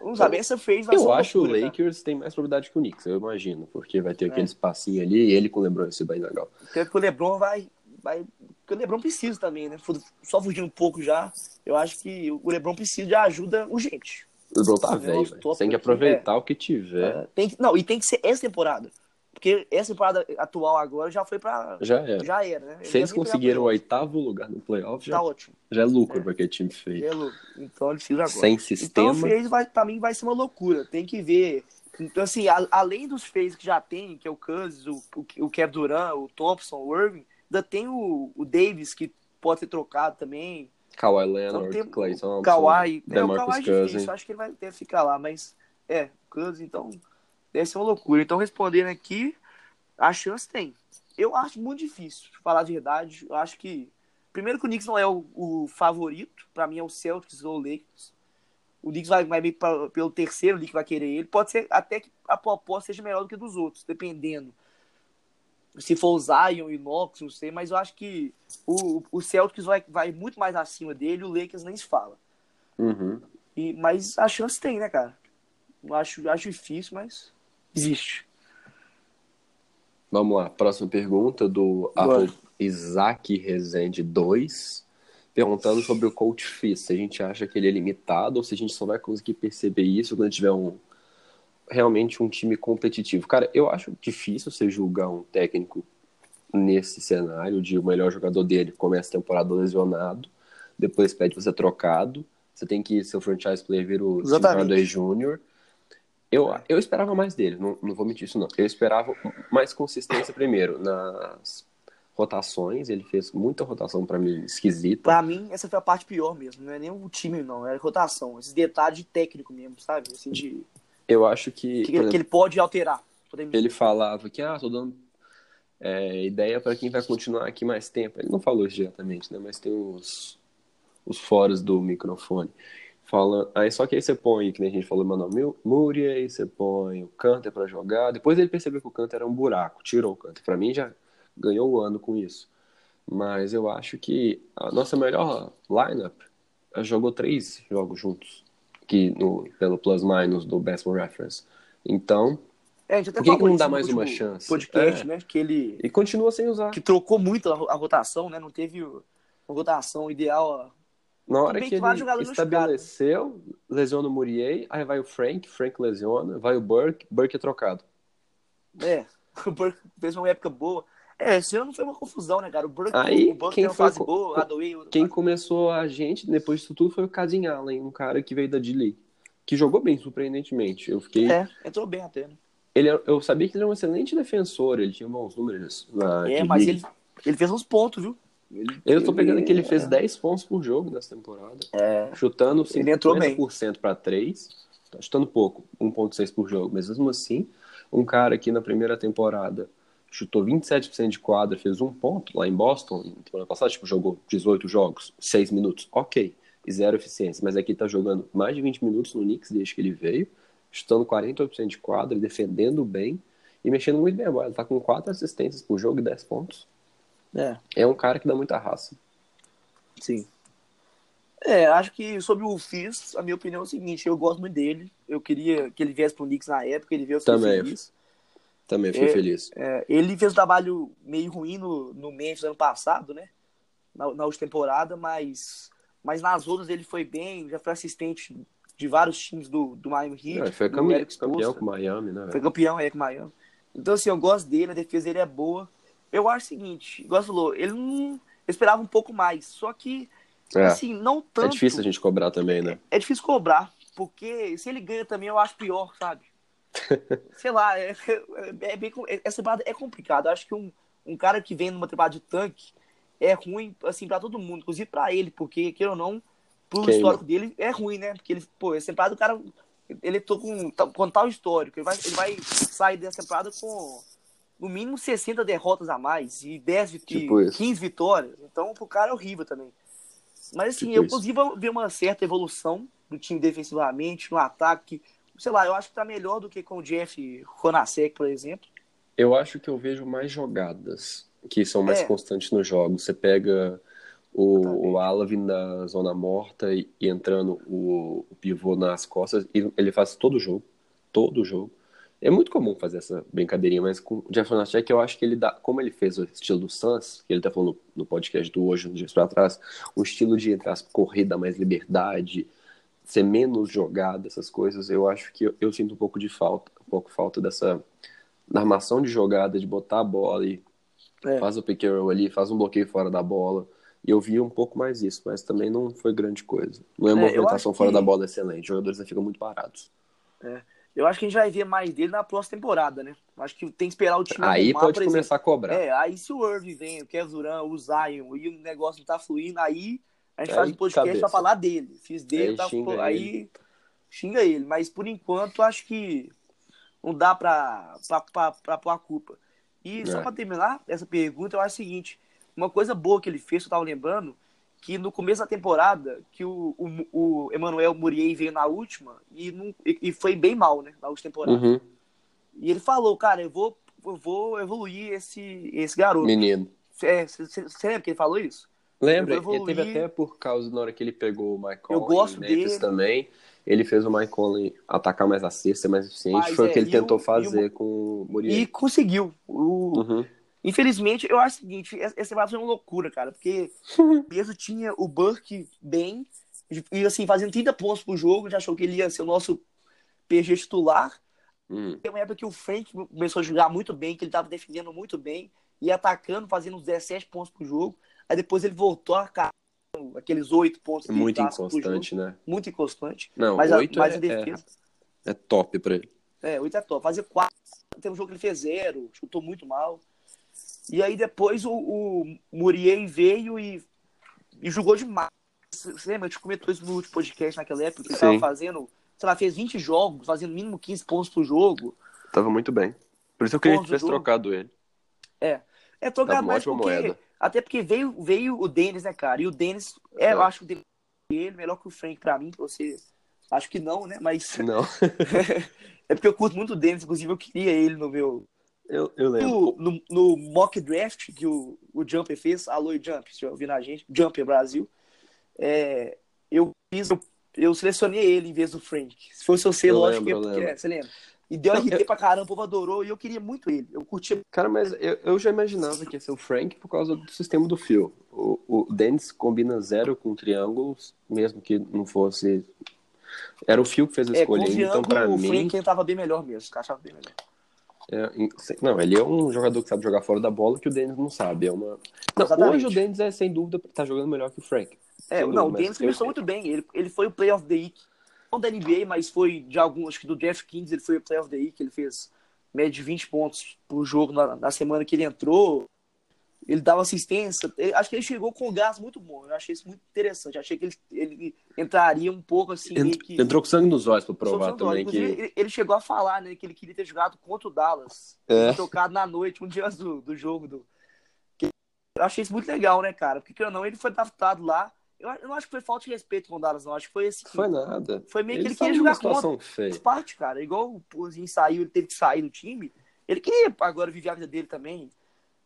Vamos saber, essa fez vai Eu acho que o. Lakers tem mais probabilidade que o Knicks, eu imagino, porque vai ter É. aquele espacinho ali e ele com o LeBron isso é bem legal. Porque o LeBron vai. Vai porque o LeBron precisa também, né? Só fugindo um pouco já, eu acho que o LeBron precisa de ajuda urgente. O LeBron tá velho, tem que aproveitar o que tiver. É, tem que, não, e tem que ser essa temporada. Porque essa temporada atual agora já foi pra. Já é. Já era, né? Se eles conseguiram o oitavo lugar no playoff, já. Tá ótimo. já é lucro É. pra aquele time feio. Já é louco. Então ele precisa agora. Sem Então sistema. o FaZe vai, pra mim vai ser uma loucura. Tem que ver. Então, assim, a- além dos FaZe que já tem, que é o Cousins, o, o, o Kevin Durant, o Thompson, o Irving, ainda tem o, o Davis, que pode ser trocado também. Kawhi Então Leonard, tem Clay o Thompson, Kawhi. É, o Kawhi é difícil, acho que ele vai que ficar lá, mas é, o Cousins, então deve ser uma loucura. Então, respondendo aqui, a chance tem. Eu acho muito difícil, falar a verdade. Eu acho que. Primeiro que o Knicks não é o, o favorito, pra mim é o Celtics ou o Lakers. O Knicks vai, vai meio pra- pelo terceiro ali que vai querer ele. Pode ser até que a proposta seja melhor do que a dos outros, dependendo. Se for o Zion e o Knox, não sei, mas eu acho que o, o Celtics vai, vai muito mais acima dele, o Lakers nem se fala. Uhum. E, mas a chance tem, né, cara? Eu Acho, acho difícil, mas existe. Vamos lá, próxima pergunta do Isaac Rezende 2, perguntando sobre o coach Fizz, se a gente acha que ele é limitado ou se a gente só vai conseguir perceber isso quando tiver um realmente um time competitivo. Cara, eu acho difícil você julgar um técnico nesse cenário de o melhor jogador dele começa a temporada lesionado, depois pede ser trocado, você tem que ser o franchise player vir o Tim Exatamente. Hardaway Jr., eu, eu esperava mais dele, não, não vou mentir isso não. Eu esperava mais consistência primeiro nas rotações, ele fez muita rotação pra mim esquisita. Pra mim, essa foi a parte pior mesmo. Não é nem o time, não. É a rotação. Esses detalhes de técnico mesmo, sabe? Assim, de. Eu acho que, Que, exemplo, que ele pode alterar. Podemos ele falava que, ah, tô dando é, ideia pra quem vai continuar aqui mais tempo. Ele não falou isso diretamente, né? Mas tem os, os foros do microfone. Fala, aí só que aí você põe, que nem a gente falou, Manuel Mil- Murray, você põe o Canter pra jogar. Depois ele percebeu que o Canter era um buraco, tirou o Canter. Pra mim já ganhou o ano com isso. Mas eu acho que a nossa melhor lineup jogou três jogos juntos, que no, pelo plus minus do Basketball Reference. Então, É, a gente até Por que que não dá mais uma chance? Podcast, É. né? Que ele. e continua sem usar. Que trocou muito a, a rotação, né? Não teve o- a rotação ideal. Na hora que que ele estabeleceu, lesiona o Murier, aí vai o Frank, Frank lesiona, vai o Burke, Burke é trocado. É, [LAUGHS] o Burke fez uma época boa. É, esse ano foi uma confusão, né, cara? O Burke, Aí, o Burke quem foi boa, Hadaway... Quem começou a gente, depois disso tudo, foi o Kadin Allen, um cara que veio da D-League. que jogou bem, surpreendentemente. Eu fiquei. É, entrou bem até. Né? Ele, é, eu sabia que ele era um excelente defensor, ele tinha bons números. Na é, mas ele, ele fez uns pontos, viu? Ele, eu tô pegando que ele fez é. 10 pontos por jogo nessa temporada. É. Chutando 50% para 3. Tá chutando pouco, 1,6 por jogo. Mas mesmo assim, um cara que na primeira temporada chutou 27% de quadra, fez um ponto lá em Boston, na temporada passada, tipo, jogou 18 jogos, 6 minutos, ok, e zero eficiência. Mas aqui tá jogando mais de 20 minutos no Knicks desde que ele veio, chutando 48% de quadra, defendendo bem e mexendo muito bem a bola. Ele tá com 4 assistências por jogo e 10 pontos. É. É um cara que dá muita raça. Sim. É, acho que sobre o Fizz, a minha opinião é o seguinte, eu gosto muito dele. Eu queria que ele viesse pro Knicks na época, ele veio, Também. feliz. Também fiquei é, feliz. É, ele fez um trabalho meio ruim no, no Memphis ano passado, né? Na, na última temporada, mas, mas nas outras ele foi bem, já foi assistente de vários times do, do Miami Heat. Não, foi campeão, campeão com Miami, né? Foi campeão é, com Miami. Então, assim, eu gosto dele, a defesa dele é boa. Eu acho o seguinte, igual você falou, ele não esperava um pouco mais, só que, é. assim, não tanto... É difícil a gente cobrar também, né? É, é difícil cobrar, porque se ele ganha também, eu acho pior, sabe? Sei lá, é, é, bem, essa temporada é complicada. Acho que um, um cara que vem numa temporada de tanque é ruim, assim, para todo mundo, inclusive para ele, porque, queira ou não, pro Queima. histórico dele é ruim, né? Porque ele, pô, essa temporada o cara, ele tô com, com tal histórico, ele vai, ele vai sair dessa temporada com no mínimo 60 derrotas a mais e 10 tipo e 15 vitórias. Então, pro cara é horrível também. Mas assim, tipo eu consigo ver uma certa evolução do time defensivamente, no ataque. Sei lá, eu acho que tá melhor do que com o Jeff Ronasek, por exemplo. Eu acho que eu vejo mais jogadas que são mais é. constantes no jogo. Você pega o, o Ala vindo da zona morta e, e entrando o, o, pivô nas costas, e ele faz todo o jogo. Todo o jogo. É muito comum fazer essa brincadeirinha, mas com o Jeff Hornacek eu acho que ele dá, como ele fez o estilo do Suns, que ele tá falando no, podcast do hoje, uns dias pra trás, o estilo de entrar corrida, mais liberdade, ser menos jogado, essas coisas, eu acho que eu, eu, sinto um pouco de falta, um pouco falta dessa da armação de jogada, de botar a bola e é. faz o pick and roll ali, faz um bloqueio fora da bola. E eu vi um pouco mais isso, mas também não foi grande coisa. Não é, uma é, movimentação fora que... da bola excelente, os jogadores ficam muito parados. É. Eu acho que a gente vai ver mais dele na próxima temporada, né? Acho que tem que esperar o time Aí arrumar, pode começar a cobrar. É, aí se o Irving vem, o Kevin Durant, o Zion, e o negócio não tá fluindo, aí a gente aí, faz um podcast cabeça. pra falar dele. Fiz dele, aí, tá, xinga, aí ele. xinga ele. Mas por enquanto, acho que não dá pra, pra, pra, pra pôr a culpa. E é. só pra terminar essa pergunta, eu acho o seguinte: uma coisa boa que ele fez, eu tava lembrando, que no começo da temporada, que o, o, o Emmanuel Murier veio na última e, não, e, foi bem mal, né, na última temporada. Uhum. E ele falou, cara, eu vou, eu vou evoluir esse, esse garoto. Menino. Você é, lembra que ele falou isso? Lembra, ele teve até por causa na hora que ele pegou o Michael eu gosto dele. também. Ele fez o Mike Conley atacar mais a cesta, ser mais eficiente. Mas, foi é, o que ele tentou o, fazer o, com o Muriel. E conseguiu. O, uhum. Infelizmente, eu acho o seguinte, essa temporada foi uma loucura, cara, porque [LAUGHS] o peso tinha o Burke bem, e assim, fazendo 30 pontos por jogo, já achou que ele ia ser o nosso PG titular. Hum. Tem uma época que o Frank começou a jogar muito bem, que ele estava defendendo muito bem, e atacando, fazendo uns 17 pontos por jogo. Aí depois ele voltou a aqueles 8 pontos. Muito inconstante, né? Muito inconstante. Não, mas 8 a, mas é, defesa... é, é top pra ele. É, 8 é top. Fazer 4, tem um jogo que ele fez 0, chutou muito mal. E aí depois o, o Murier veio e, e jogou demais. Você lembra? A gente comentou isso no último podcast naquela época, que ele tava fazendo, sei lá, fez 20 jogos, fazendo mínimo 15 pontos por jogo. Tava muito bem. Por isso eu queria que tivesse trocado ele. É. É trocado mais porque. Moeda. Até porque veio, veio o Denis, né, cara? E o Denis, é, é. eu acho que ele melhor que o Frank pra mim, você. Acho que não, né? Mas. [LAUGHS] Não. é porque eu curto muito o Denis, inclusive eu queria ele no meu, eu, eu lembro. No, no, no, mock draft que o, o Jumper fez, alô Jump, se ouvindo a gente, Jumper Brasil, é, eu fiz, eu, eu, selecionei ele em vez do Frank. Se fosse você, eu lógico lembro, que é, você lembra? E deu RT eu... pra caramba, o povo adorou e eu queria muito ele. Eu curtia. Cara, mas eu, eu já imaginava que ia ser o Frank por causa do sistema do fio. O, o Dennis combina zero com triângulos, mesmo que não fosse. Era o fio que fez a escolha. É, então, pra o mim. O Frank tava bem melhor mesmo, achava bem melhor. É, não, ele é um jogador que sabe jogar fora da bola que o Dennis não sabe. É uma... Não, hoje o Dennis é sem dúvida tá jogando melhor que o Frank. É, não, o Dennis começou muito bem. Ele, ele foi o play of the week. Não da NBA, mas foi de algum, acho que do Jeff Kings, ele foi o playoff daí, que ele fez média de 20 pontos por jogo na, na semana que ele entrou. Ele dava assistência. Ele, acho que ele chegou com um gás muito bom. Eu achei isso muito interessante. Achei que ele, ele entraria um pouco assim. Ent, que, entrou com sangue nos olhos para provar também. Que... Ele, ele, chegou a falar né, que ele queria ter jogado contra o Dallas. É. Tocado na noite, um dia antes do, do jogo. Do... Eu achei isso muito legal, né, cara? Porque, não, ele foi draftado lá eu, eu não acho que foi falta de respeito com o Dallas, não. Acho que foi assim. Foi nada. Foi meio que ele queria jogar contra. Faz parte, cara. Igual o Pozinho saiu, ele teve que sair do time. Ele queria agora viver a vida dele também.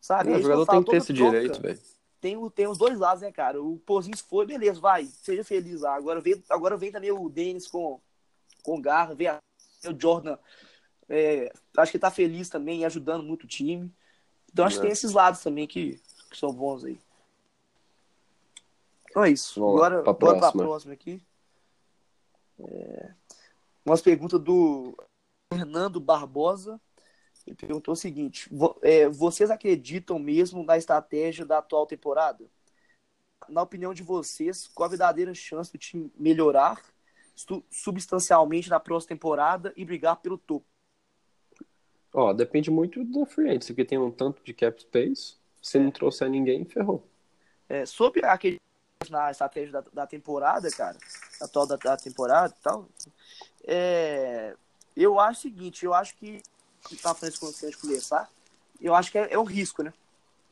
Sabe? Não, é o jogador tem que ter esse troca, direito, velho. Tem, tem os dois lados, né, cara? O Pozinho foi, beleza, vai. Seja feliz lá. Agora vem, agora vem também o Denis com, com garra, vem a, o Jordan. É, acho que ele tá feliz também, ajudando muito o time. Então acho é. que tem esses lados também que, que são bons aí. Então é isso. Vamos Agora, pra bora próxima. pra próxima aqui. É... Umas perguntas do Fernando Barbosa. Ele perguntou o seguinte: é, vocês acreditam mesmo na estratégia da atual temporada? Na opinião de vocês, qual a verdadeira chance do time melhorar substancialmente na próxima temporada e brigar pelo topo? Ó, depende muito do free agency, porque tem um tanto de cap space. Se não trouxer ninguém, ferrou. É, sobre aquele na estratégia da, da temporada, cara, atual da, da temporada e tal, é, eu acho o seguinte, eu acho que, tá falando isso antes de começar, eu acho que é, é um risco, né?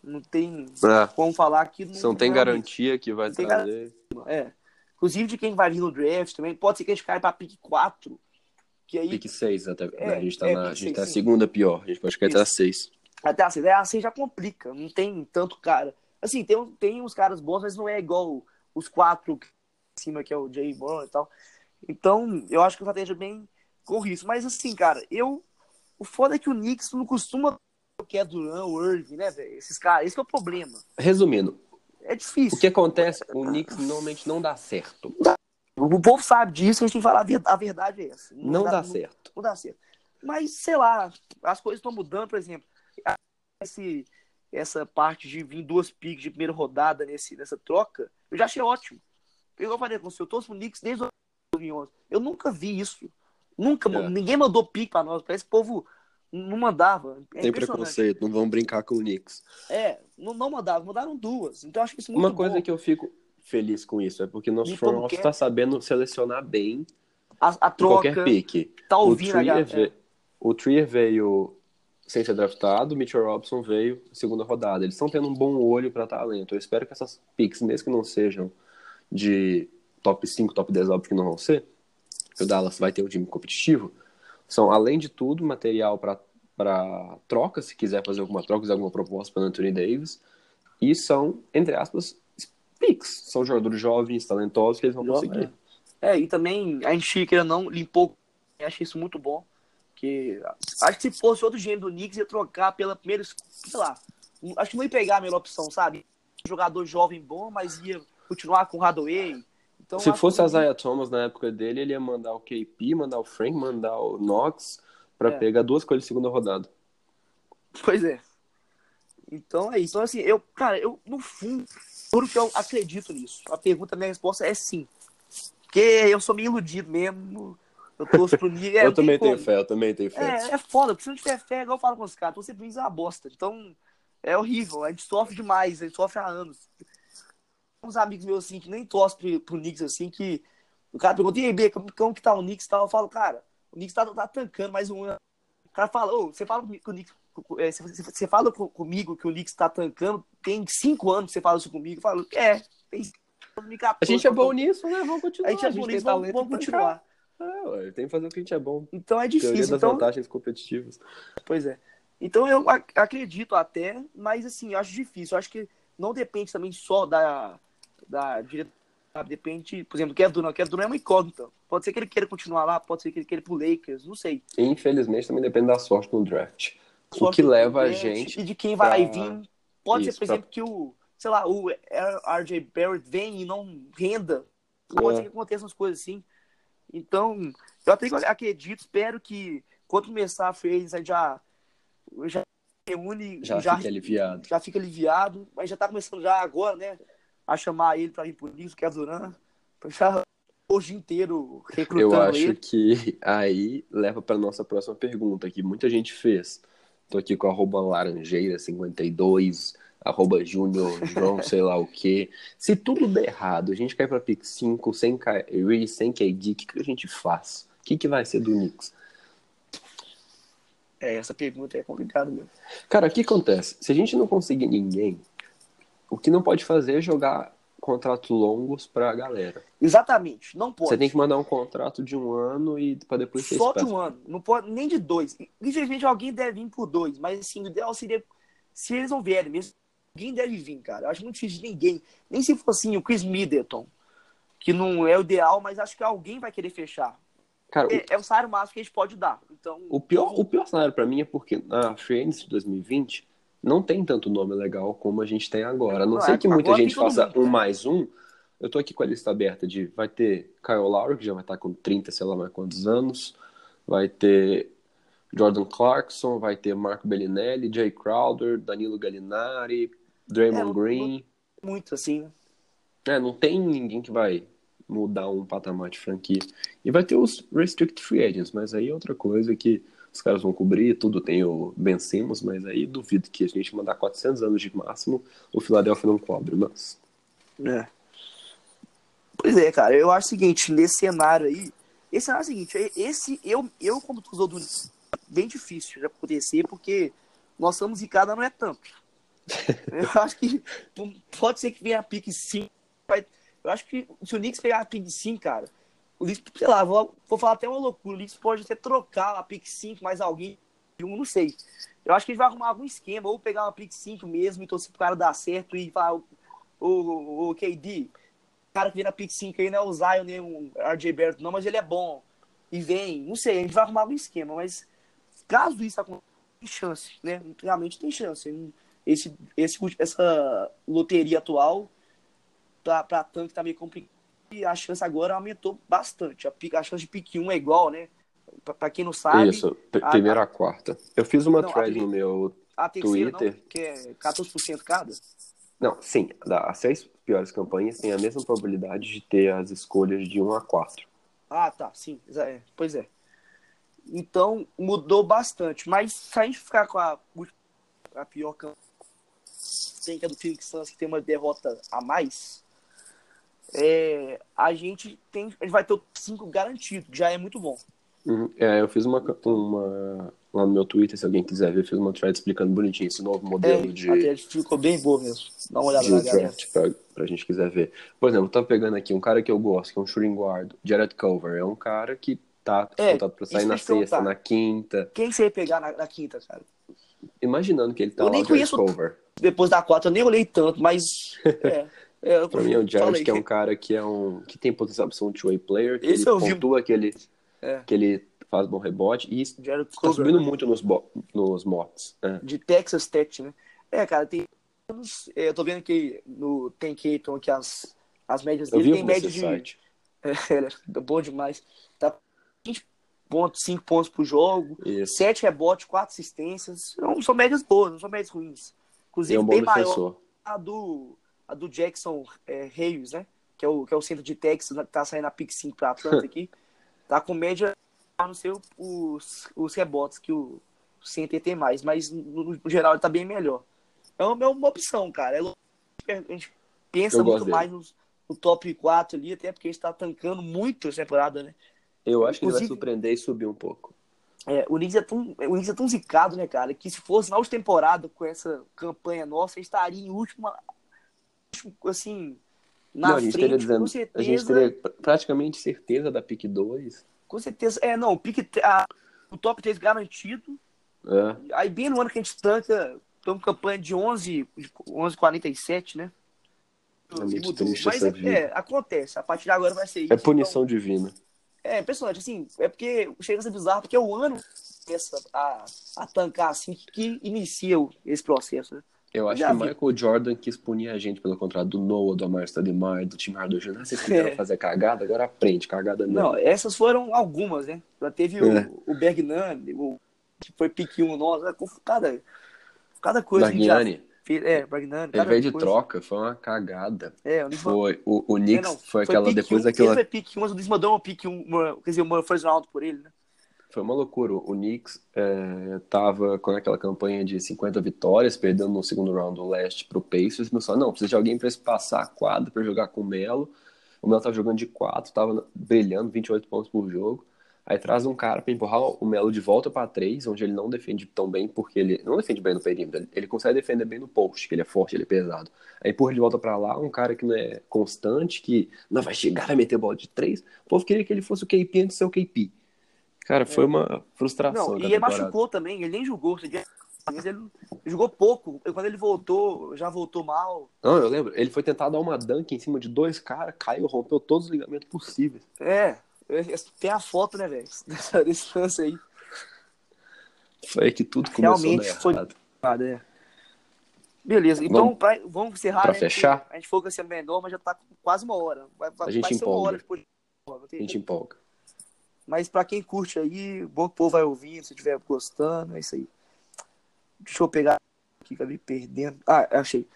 Não tem é. como falar que não, não tem não é garantia que vai trazer. É. Inclusive de quem vai vir no draft também. Pode ser que a gente caia pra pick 4. Que aí... Pick 6 até. É, né? A gente tá, é, na, a gente tá segunda pior. A gente pode cair até a 6. Até a 6. É, a 6 já complica. Não tem tanto cara. Assim, tem, tem uns caras bons, mas não é igual os quatro em cima, que é o Jay Brown e tal. Então, eu acho que o estratégia é bem com risco. Mas assim, cara, eu. O foda é que o Knicks não costuma o que é Duran, o Irving, né, velho? Esses caras, esse é o problema. Resumindo. É difícil. O que acontece, o Knicks normalmente não dá certo. O povo sabe disso, a gente tem que falar a verdade é essa. Não, não dá, dá, certo. Não, não dá certo. Mas, sei lá, as coisas estão mudando, por exemplo. Esse, essa parte de vir duas picks de primeira rodada nesse, nessa troca, eu já achei ótimo. Eu falei com você, eu torço pro Knicks desde 2011. Eu nunca vi isso. Nunca, é. ninguém mandou pique pra nós. Parece que o povo não mandava. É Tem preconceito, não vão brincar com o Knicks. É, não, não mandava, mandaram duas. Então acho que isso é muito Uma coisa bom. que eu fico feliz com isso é porque nosso front office está sabendo selecionar bem a, a troca, qualquer pique. Tá ouvindo o Trier, veio, o Trier veio sem ser draftado, Mitchell Robson veio segunda rodada. Eles estão tendo um bom olho para talento. Eu espero que essas picks, mesmo que não sejam de top 5, top 10, óbvio que não vão ser, o Dallas vai ter um time competitivo, são, além de tudo, material para troca, se quiser fazer alguma troca, fazer alguma proposta para Anthony Davis, e são, entre aspas, picks. São jogadores jovens, talentosos, que eles vão conseguir. É. e também a gente, queira não, limpou, acho isso muito bom porque acho que se fosse outro gênero do Knicks, ia trocar pela primeira. Sei lá. Acho que não ia pegar a melhor opção, sabe? jogador jovem bom, mas ia continuar com o Hadaway. Então, se fosse a Zaya Thomas na época dele, ele ia mandar o KP, mandar o Frank, mandar o Knox para é. pegar duas coisas de segunda rodada. Pois é. Então é isso. Então, assim, eu, cara, eu, no fundo, juro que eu acredito nisso. A pergunta, a minha resposta é sim. Porque eu sou meio iludido mesmo. Eu torço pro Knicks. É, eu também tenho fé, eu também tenho fé. É, é foda, porque se não tiver fé, igual eu falo com os caras, você precisa uma bosta. Então, é horrível. A gente sofre demais, a gente sofre há anos. Uns amigos meus assim que nem torcem pro, pro Knicks assim, que o cara pergunta, e aí, B, como, como que tá o Knicks e tal? Eu falo, cara, o Knicks tá, tá tancando mais um ano. O cara fala, ô, você fala que o Knicks. É, você, fala comigo que o Knicks tá tancando, tem cinco anos que você fala isso comigo. Eu falo, é, tem a gente é bom nisso, né? Vamos continuar. A gente é bom nisso, vamos, vamos continuar. É, ué, tem que fazer o que a gente é bom. Então é difícil. Teoria das então... vantagens competitivas. Pois é. Então eu acredito até, mas assim, eu acho difícil. Eu acho que não depende também só da, da diretoria. Depende, por exemplo, o Kevin Durant. O Kevin Durant é uma incógnita. Pode ser que ele queira continuar lá, pode ser que ele queira ir pro Lakers, não sei. Infelizmente também depende da sorte no draft. Sorte o que leva a gente. E de quem vai pra... vir. Pode Isso, ser, por pra... exemplo, que o, sei lá, o RJ Barrett vem e não renda. Pode é. ser que aconteçam as coisas assim. Então, eu até acredito, espero que quando começar a fez, a já, já reúne. Já, já fica aliviado. Já fica aliviado, mas já tá começando já agora, né? A chamar ele para vir por isso, que é Duran. Já dia inteiro recrutando Eu acho ele. que aí leva para nossa próxima pergunta, que muita gente fez. Tô aqui com arroba laranjeira52, arroba junior, João, sei lá o quê. Se tudo der errado, a gente cai pra pick 5, sem Kyrie, sem KD, o que, que a gente faz? O que, que vai ser do Knicks? É, essa pergunta é complicada mesmo. Cara, o que acontece? Se a gente não conseguir ninguém, o que não pode fazer é jogar contratos longos pra galera. Exatamente, não pode. Você tem que mandar um contrato de um ano e pra depois ser Só de um ano, não pode nem de dois. Infelizmente alguém deve vir por dois, mas assim, o ideal seria se eles não vierem mesmo, alguém deve vir, cara. Eu acho muito difícil de ninguém, nem se fosse assim, o Chris Middleton, que não é o ideal, mas acho que alguém vai querer fechar. Cara, o- É, é o salário máximo que a gente pode dar. Então, O pior, o pior cenário pra mim é porque na Free Agency de 2020 não tem tanto nome legal como a gente tem agora. A não Não, sei é, que muita gente faça mundo. um mais um. Eu tô aqui com a lista aberta de vai ter Kyle Lowry, que já vai estar com 30, sei lá mais quantos anos. Vai ter Jordan Clarkson, vai ter Marco Bellinelli, Jay Crowder, Danilo Gallinari, Draymond É, Green. muito assim? É, não tem ninguém que vai mudar um patamar de franquia. E vai ter os Restricted Free Agents, mas aí é outra coisa que os caras vão cobrir, tudo tem o Ben Simmons, mas aí duvido que a gente mandar 400 anos de máximo, o Philadelphia não cobre, mas... É. Pois é, cara, eu acho o seguinte, nesse cenário aí, esse cenário é o seguinte, esse, eu, eu como torcedor do bem difícil de acontecer, porque nós somos e cada não é tanto. Eu acho que pode ser que venha a pique 5, vai- eu acho que se o Knicks pegar a pique 5, cara, o Knicks, sei lá, vou, vou falar até uma loucura, o Knicks pode até trocar a pique 5, mais alguém, eu não sei. Eu acho que gente vai arrumar algum esquema, ou pegar uma pique 5 mesmo e torcer pro cara dar certo e falar, o, o, o KD, o cara que vem na pick 5 aí não é o Zion nem o RJ não, mas ele é bom. E vem, não sei, a gente vai arrumar algum esquema, mas caso isso aconteça, tem chance, né? Realmente tem chance. Esse, esse, essa loteria atual pra, pra tanque tá meio complicado. E a chance agora aumentou bastante. A, a chance de pick 1 é igual, né? Pra, pra quem não sabe, Isso, a- primeira a quarta. Eu fiz uma Não, thread no meu... a terceira Twitter. não, que é 14% cada. Não, sim, as seis piores campanhas têm a mesma probabilidade de ter as escolhas de 1 a 4. Ah, tá, sim, é, pois é. Então, mudou bastante. Mas se a gente ficar com a, a pior campanha, tem que é do Phoenix Suns, que tem uma derrota a mais, é, a gente tem, a gente vai ter o 5 garantido, que já é muito bom. Uhum. É, eu fiz uma, uma... Lá no meu Twitter, se alguém quiser ver, eu fiz uma thread explicando bonitinho esse novo É, modelo de... até ficou bem boa mesmo. Dá uma olhada de draft pra, pra gente quiser ver. Por exemplo, tô pegando aqui um cara que eu gosto, que é um shooting guard, Jared Cover. É um cara que tá É, contado pra sair na sexta, perguntar. na quinta. Quem você ia pegar na, na quinta, cara? Imaginando que ele tá Eu lá, Jared conheço- Cover. Depois da quarta eu nem olhei tanto, mas. É, [LAUGHS] é, eu Pra mim é o Jared, falei. que é um cara que é um. que tem potencial pra ser um two-way player, que Esse ele eu vi. pontua que ele, É. que ele faz bom rebote e isso Jared tá Cover, subindo né? muito nos, bo- nos mocks. É. de Texas Tech, né? É, cara, tem é, Eu tô vendo que no Tem Keaton aqui as, as médias dele vi tem média de. site. [LAUGHS] É, é bom demais. Tá 20 pontos, 5 pontos por jogo, Isso. 7 rebotes, 4 assistências. Não são médias boas, não são médias ruins. Inclusive, é um bem maior defensor. a do, a do Jackson é, Reis, né? Que é, o, que é o centro de Texas, né, que tá saindo a pick 5 pra Atlanta aqui. [LAUGHS] Tá com média, não sei os, os rebotes que o center tem mais, mas no, no geral ele tá bem melhor. É uma, é uma opção, cara. É a gente pensa muito gosto mais nos- no, top 4 ali, até porque a gente tá tancando muito essa temporada, né? Eu acho que ele vai Inclusive- surpreender e subir um pouco. É, o Knicks é tão, o Knicks é tão zicado, né, cara, que se fosse na última temporada com essa campanha nossa, a gente estaria em última, assim, na Não, a gente frente, teria dizendo, com a gente certeza. teria pr- praticamente certeza da pick 2. Com certeza. É, não, pique, a- o top 3 garantido. É. Aí, bem no ano que a gente tanca, estamos campanha de 11, de 11,47, né? É muito triste Mas é, é, acontece. A partir de agora vai ser isso. É punição divina. É impressionante, assim, é porque chega a ser bizarro, porque é o ano começa a, a tancar assim que, inicia o- esse processo, né? Eu acho Já que vi. Michael Jordan quis punir a gente pelo contrato do Noah, do Amar Stoudemire, do Tim Hardaway Jr. Ah, Vocês quiseram É. fazer cagada, agora aprende, cagada não. Não, essas foram algumas, né? Já teve É. o, o Bergnan, o, que foi pique 1 nosso, é, cada, cada coisa que É, Bragnani. Ele veio de coisa. troca, foi uma cagada. É, o foi. O, o Knicks é, foi, foi aquela depois um, daquela. Foi pique 1, o Knicks mandou uma pique 1, quer dizer, uma first round por ele, né? Foi uma loucura. O Knicks é, tava com aquela campanha de 50 vitórias, perdendo no segundo round do leste pro Pacers. Pensou, não, precisa de alguém para passar a quadra para jogar com o Melo. O Melo tava jogando de 4, tava brilhando, 28 pontos por jogo. Aí traz um cara para empurrar o Melo de volta para 3, onde ele não defende tão bem, porque ele não defende bem no perímetro, ele consegue defender bem no post, que ele é forte, ele é pesado. Aí empurra de volta para lá, um cara que não é constante, que não vai chegar a meter bola de 3. O povo queria que ele fosse o KP antes de ser o KP. Cara, foi é. uma frustração. Não, e ele machucou também, ele nem. Mas ele jogou pouco. Quando ele voltou, já voltou mal. Não, eu lembro. Ele foi tentar dar uma dunk em cima de dois caras, caiu, rompeu todos os ligamentos possíveis. É, tem a foto, né, velho? Desse lance aí. Foi que tudo começou Realmente foi errado. É. Beleza, então vamos, pra, vamos encerrar. Pra né? fechar? A gente que ia ser menor, mas já tá quase uma hora. Vai, a gente vai empolga. uma hora depois. A gente empolga. Mas para quem curte aí, bom que o povo vai ouvir, se estiver gostando, é isso aí. Deixa eu pegar aqui, acabei perdendo. Ah, achei.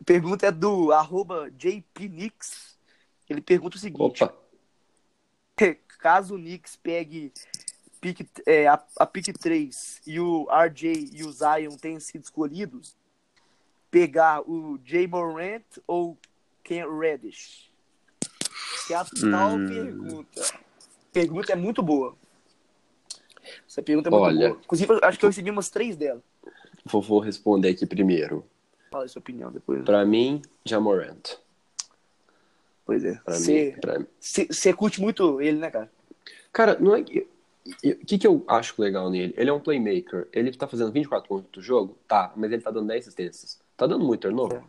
A pergunta é do arroba JPNix. Ele pergunta o seguinte. Opa. [LAUGHS] Caso o Knicks pegue pick, é, a, a pick 3 e o RJ e o Zion tenham sido escolhidos, pegar o Jay Morant ou Ken Reddish? Essa é a tal hum. pergunta pergunta é muito boa. Essa pergunta é muito Olha, boa. Inclusive, acho que eu recebi umas três dela. Vou, vou responder aqui primeiro. Fala a sua opinião depois. Pra mim, Jamorant. Pois é. Você curte muito ele, né, cara? Cara, não é que. O que, que eu acho legal nele? Ele é um playmaker. Ele tá fazendo 24 pontos do jogo? Tá, mas ele tá dando 10 assistências. Tá dando muito turnover? É.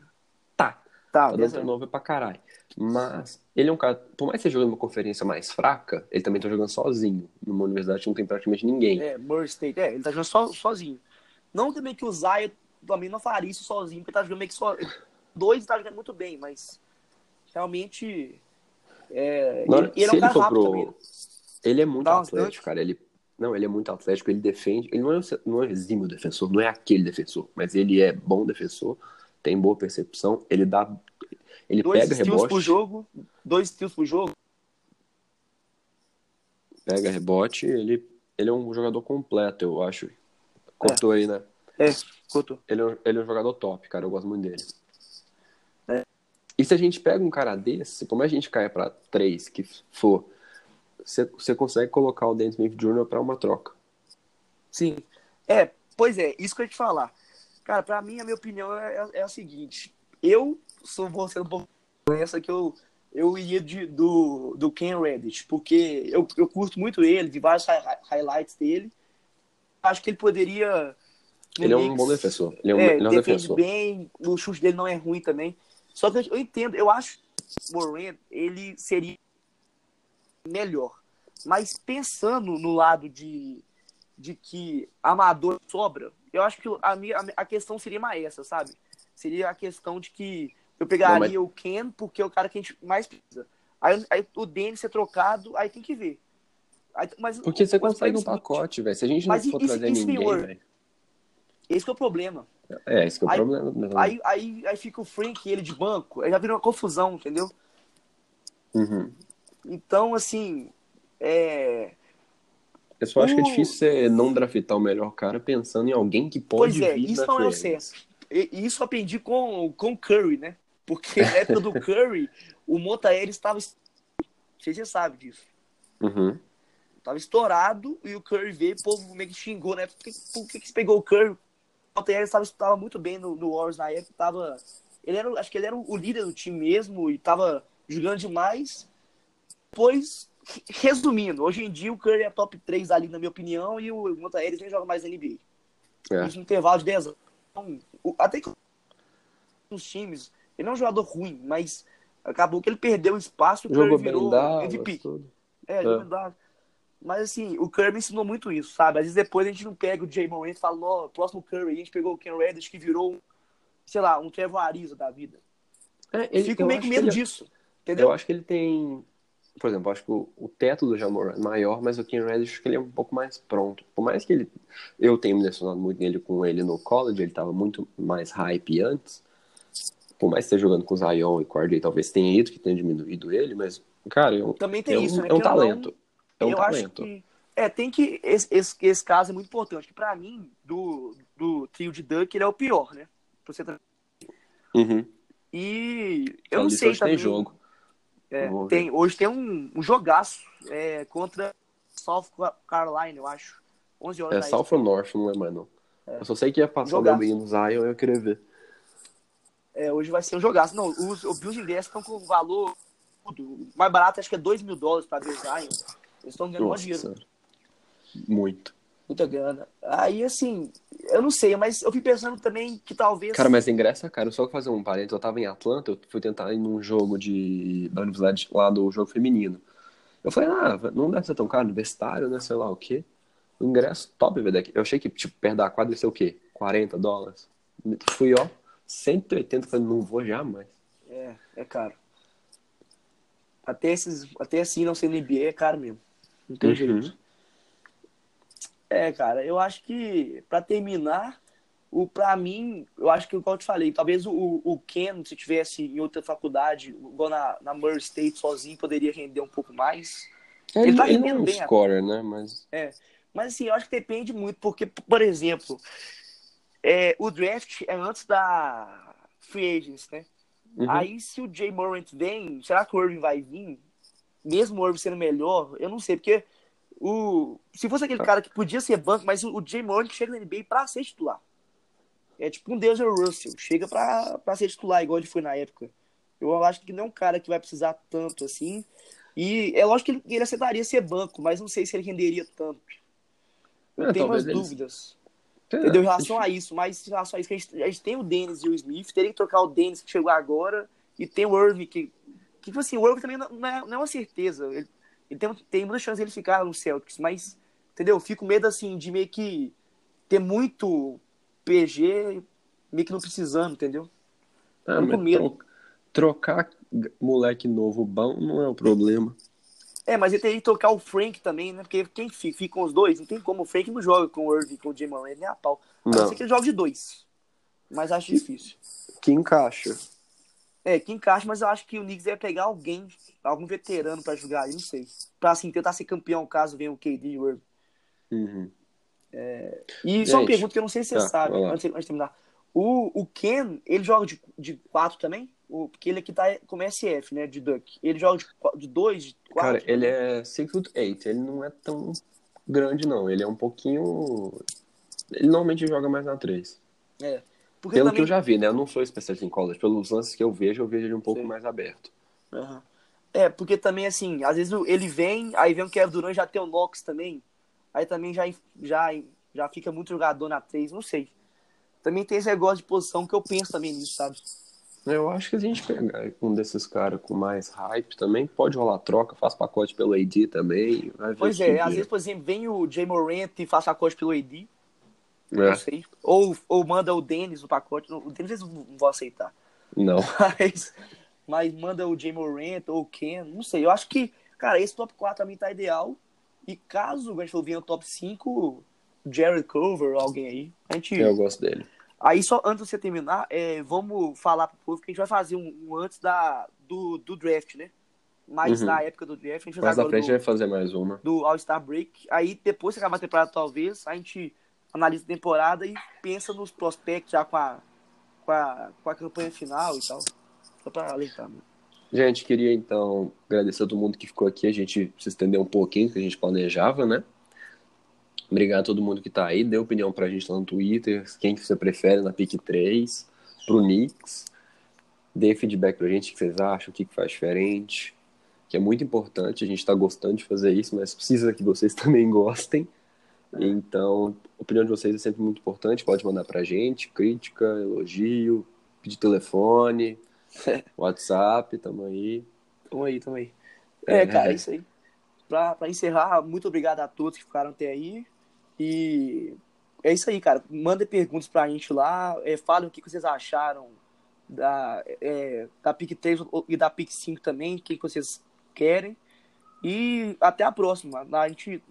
Tá. Tá, tá dando turnover pra caralho. Mas ele é um cara, por mais que seja jogando uma conferência mais fraca, ele também tá jogando sozinho. Numa universidade que não tem praticamente ninguém. É, Murray State, é, ele tá jogando so, sozinho. Não também que o Zaya também não faria isso sozinho, porque tá jogando meio que só. Dois tá jogando muito bem, mas realmente. É, não, ele, ele é um cara rápido pro... também. Né? Ele é muito Dá atlético, cara. Ele, não, ele é muito atlético, ele defende. Ele não é, não é exímio defensor, não é aquele defensor, mas ele é bom defensor, tem boa percepção, ele dá ele dois pega rebote. por jogo, dois steals por jogo. Pega rebote, ele, ele é um jogador completo, eu acho. Cortou é. aí, né? É, cortou. Ele, é, ele é um jogador top, cara, eu gosto muito dele. É. E se a gente pega um cara desse, como a gente cai para três que for, você, você consegue colocar o Dennis Smith Jr. para uma troca. Sim. É, pois é, isso que eu ia te falar. Cara, pra mim, a minha opinião é, é, é a seguinte. Eu sou vou ser um pouco essa que eu eu iria de, do, do Ken Reddish, porque eu, eu curto muito ele, de vários highlights dele. Acho que ele poderia. Ele é um bom defensor. Ele é um, é, ele é um defensor. bem, o chute dele não é ruim também. Só que eu entendo, eu acho que o Moran, ele seria melhor. Mas pensando no lado de, de que amador sobra, eu acho que a, minha, a questão seria mais essa, sabe? Seria a questão de que eu pegaria não, mas... o Ken, porque é o cara que a gente mais precisa. Aí, aí o Denis ser trocado, aí tem que ver. Aí, mas, porque você consegue um pacote, velho. Se a gente não mas for isso, trazer isso ninguém, velho. Esse é o problema. É, esse é o aí, problema. Aí, aí, aí fica o Frank e ele de banco, aí já vira uma confusão, entendeu? Uhum. Então, assim, é... Eu só acho o... que é difícil você não draftar o melhor cara pensando em alguém que pode pois é, isso não é o certo. E isso aprendi com com Curry, né? Porque na época do [LAUGHS] Curry, o Montaere estava. Você já sabe disso. Uhum. Tava estourado e o Curry veio, o povo meio que xingou, né? Por que, por que, que você pegou o Curry? O Montaere estava, estava muito bem no, no Warriors na época, tava. Ele era, acho que ele era o líder do time mesmo e estava jogando demais. Pois, resumindo, hoje em dia o Curry é top 3 ali, na minha opinião, e o Montaere nem joga mais na NBA. É. Isso no intervalo de 10 anos. Então, até que os times ele não é um jogador ruim, mas acabou que ele perdeu espaço e o Curry virou MVP. É, é. Mas assim, o Curry me ensinou muito isso, sabe? Às vezes depois a gente não pega o Jay Morant e fala, no próximo Curry, a gente pegou o Ken Reddish que virou, sei lá, um Trevor Ariza da vida. É, ele, Fico meio com medo ele, disso, entendeu? Eu acho que ele tem por exemplo, acho que o, o teto do Jamor é maior, mas o Ken Reddish acho que ele é um pouco mais pronto. Por mais que ele, eu tenha me lecionado muito nele com ele no college, ele estava muito mais hype antes. Por mais que esteja jogando com o Zion e Corday, talvez tenha ido que tenha diminuído ele, mas, cara, é um, Também tem é um, isso, né? é um eu talento. É um eu acho talento. que. É, tem que. Esse, esse, esse caso é muito importante. Que pra mim, do, do trio de Duck, ele é o pior, né? Pra você Uhum. E eu Além não sei hoje também. tem jogo. É, tem, hoje tem um, um jogaço é, contra South Carolina, eu acho. 11 horas É South ou North, não lembro mais não. Eu só sei que ia passar o Jogaço. meu menino Zion e eu queria ver. É, hoje vai ser um jogaço. Não, os, os Bills Index estão com valor tudo. mais barato, acho que é 2 mil dólares pra ver Zion. Eles estão ganhando Nossa dinheiro. Muito. Muita grana. Aí, assim, eu não sei, mas eu fico pensando também que talvez. Cara, mas ingresso é caro. Só fazer um parênteses, eu tava em Atlanta, eu fui tentar ir num jogo de da universidade lá do jogo feminino. Eu falei, ah, não deve ser tão caro, universitário, né? Sei lá o quê. O ingresso top, velho. Eu achei que, tipo, perto da quadra ia ser o quê? 40 dólares. Fui, ó, 180, falei, não vou jamais. É, é caro. Até, esses, até assim, não ser NBA é caro mesmo. Não tem Uhum. jeito. É, cara, eu acho que, pra terminar, o pra mim, eu acho que, igual eu te falei, talvez o, o Ken, se tivesse em outra faculdade, igual na, na Murray State sozinho, poderia render um pouco mais. Ele, Ele tá ele é rendendo um bem, scorer, né? Mas. Mas assim, eu acho que depende muito, porque, por exemplo, é, o draft é antes da free agents, né? Uhum. Aí se o Jay Morant vem, será que o Irving vai vir? Mesmo o Irving sendo melhor, eu não sei, porque o se fosse aquele cara que podia ser banco, mas o, o Jay Morant chega na NBA pra ser titular. É tipo um Deus Russell, chega pra, pra ser titular, igual ele foi na época. Eu acho que não é um cara que vai precisar tanto assim. E é lógico que ele, ele aceitaria ser banco, mas não sei se ele renderia tanto. Eu É, tenho umas eles- dúvidas. É, Entendeu? Em relação a isso, mas em relação a isso, que a gente, a gente tem o Dennis e o Smith, teria que trocar o Dennis que chegou agora, e tem o Irving que. Que, tipo assim, o Irving também não é, não é uma certeza. Ele, ele tem, tem muita chance de ele ficar no Celtics, mas, entendeu? Eu fico com medo, assim, de meio que ter muito PG, meio que não precisando, entendeu? Ah, Tô com medo. tro- trocar moleque novo bom não é o problema. É, mas ele teria que trocar o Frank também, né? Porque quem fica, fica com os dois, não tem como. O Frank não joga com o Irving, com o Jay Moran, nem a pau. A não ser que ele jogue de dois. Mas acho difícil. Que encaixa. É, que encaixa, mas eu acho que o Knicks deve pegar alguém, algum veterano pra jogar aí, não sei. Pra assim, tentar ser campeão caso venha o KD e o. Uhum. E só uma pergunta que eu não sei se você tá, sabe, antes, de- antes de terminar. O, o Ken, ele joga de, de quatro também? O, porque ele aqui tá como SF, né? De Duck. Ele joga de, qua- de dois, de quatro? Cara, ele é 6 foot 8, ele não é tão grande não, ele é um pouquinho... Ele normalmente joga mais na 3. Porque Pelo também... que eu já vi, né? Eu não sou especialista em college, pelos lances que eu vejo, eu vejo ele um pouco Sim. mais aberto. Aham. É, porque também, assim, às vezes ele vem, aí vem o Kevin Durant, já tem o Knox também. Aí também já, já, já fica muito jogador na 3, não sei. Também tem esse negócio de posição que eu penso também nisso, sabe? Eu acho que a gente pegar um desses caras com mais hype também, pode rolar troca, faz pacote pelo AD também. Pois é, às vezes, por exemplo, vem o Jay Morant e faz pacote pelo AD, É, não sei. Ou, ou manda o Dennis no pacote, o Dennis eles não vão aceitar. Não. [LAUGHS] Mas, mas manda o Jay Morant ou o Ken, não sei. Eu acho que, cara, esse top 4 pra mim tá ideal. E caso a gente vir no top 5, Jared Cover ou alguém aí, a gente. Eu gosto dele. Aí só antes de você terminar, é, vamos falar pro povo que a gente vai fazer um, um antes da, do, do draft, né? Mas Uhum. na época do draft, a gente fez Mais na frente do, vai fazer mais uma. do All-Star Break. Aí depois que acabar a temporada, talvez, a gente analisa a temporada e pensa nos prospectos já com a, com a, com a campanha final e tal. Só pra alertar, né? Gente, queria então agradecer a todo mundo que ficou aqui. A gente se estendeu um pouquinho que a gente planejava, né? Obrigado a todo mundo que tá aí. Dê opinião pra gente lá no Twitter. Quem que você prefere na PIC 3, pro Knicks. Dê feedback pra gente o que vocês acham, o que, que faz diferente. Que é muito importante. A gente tá gostando de fazer isso, mas precisa que vocês [LAUGHS] também gostem. Então, a opinião de vocês é sempre muito importante. Pode mandar pra gente crítica, elogio, pedir telefone, [LAUGHS] WhatsApp, tamo aí. Tamo aí, tamo aí. É, É. cara, é isso aí. Pra, pra encerrar, muito obrigado a todos que ficaram até aí. E é isso aí, cara. Mandem perguntas pra gente lá. É, falem o que que vocês acharam da, é, da PIC 3 e da PIC 5 também. O que que vocês querem. E até a próxima. A gente,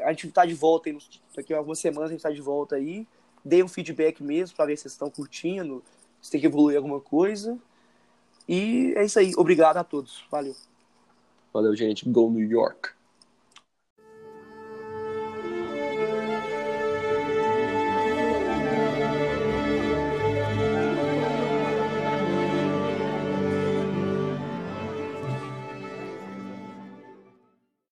a gente tá de volta aí, daqui a algumas semanas a gente tá de volta aí. Dê um feedback mesmo para ver se vocês estão curtindo, se tem que evoluir alguma coisa. E é isso aí. Obrigado a todos. Valeu. Valeu, gente. Go New York.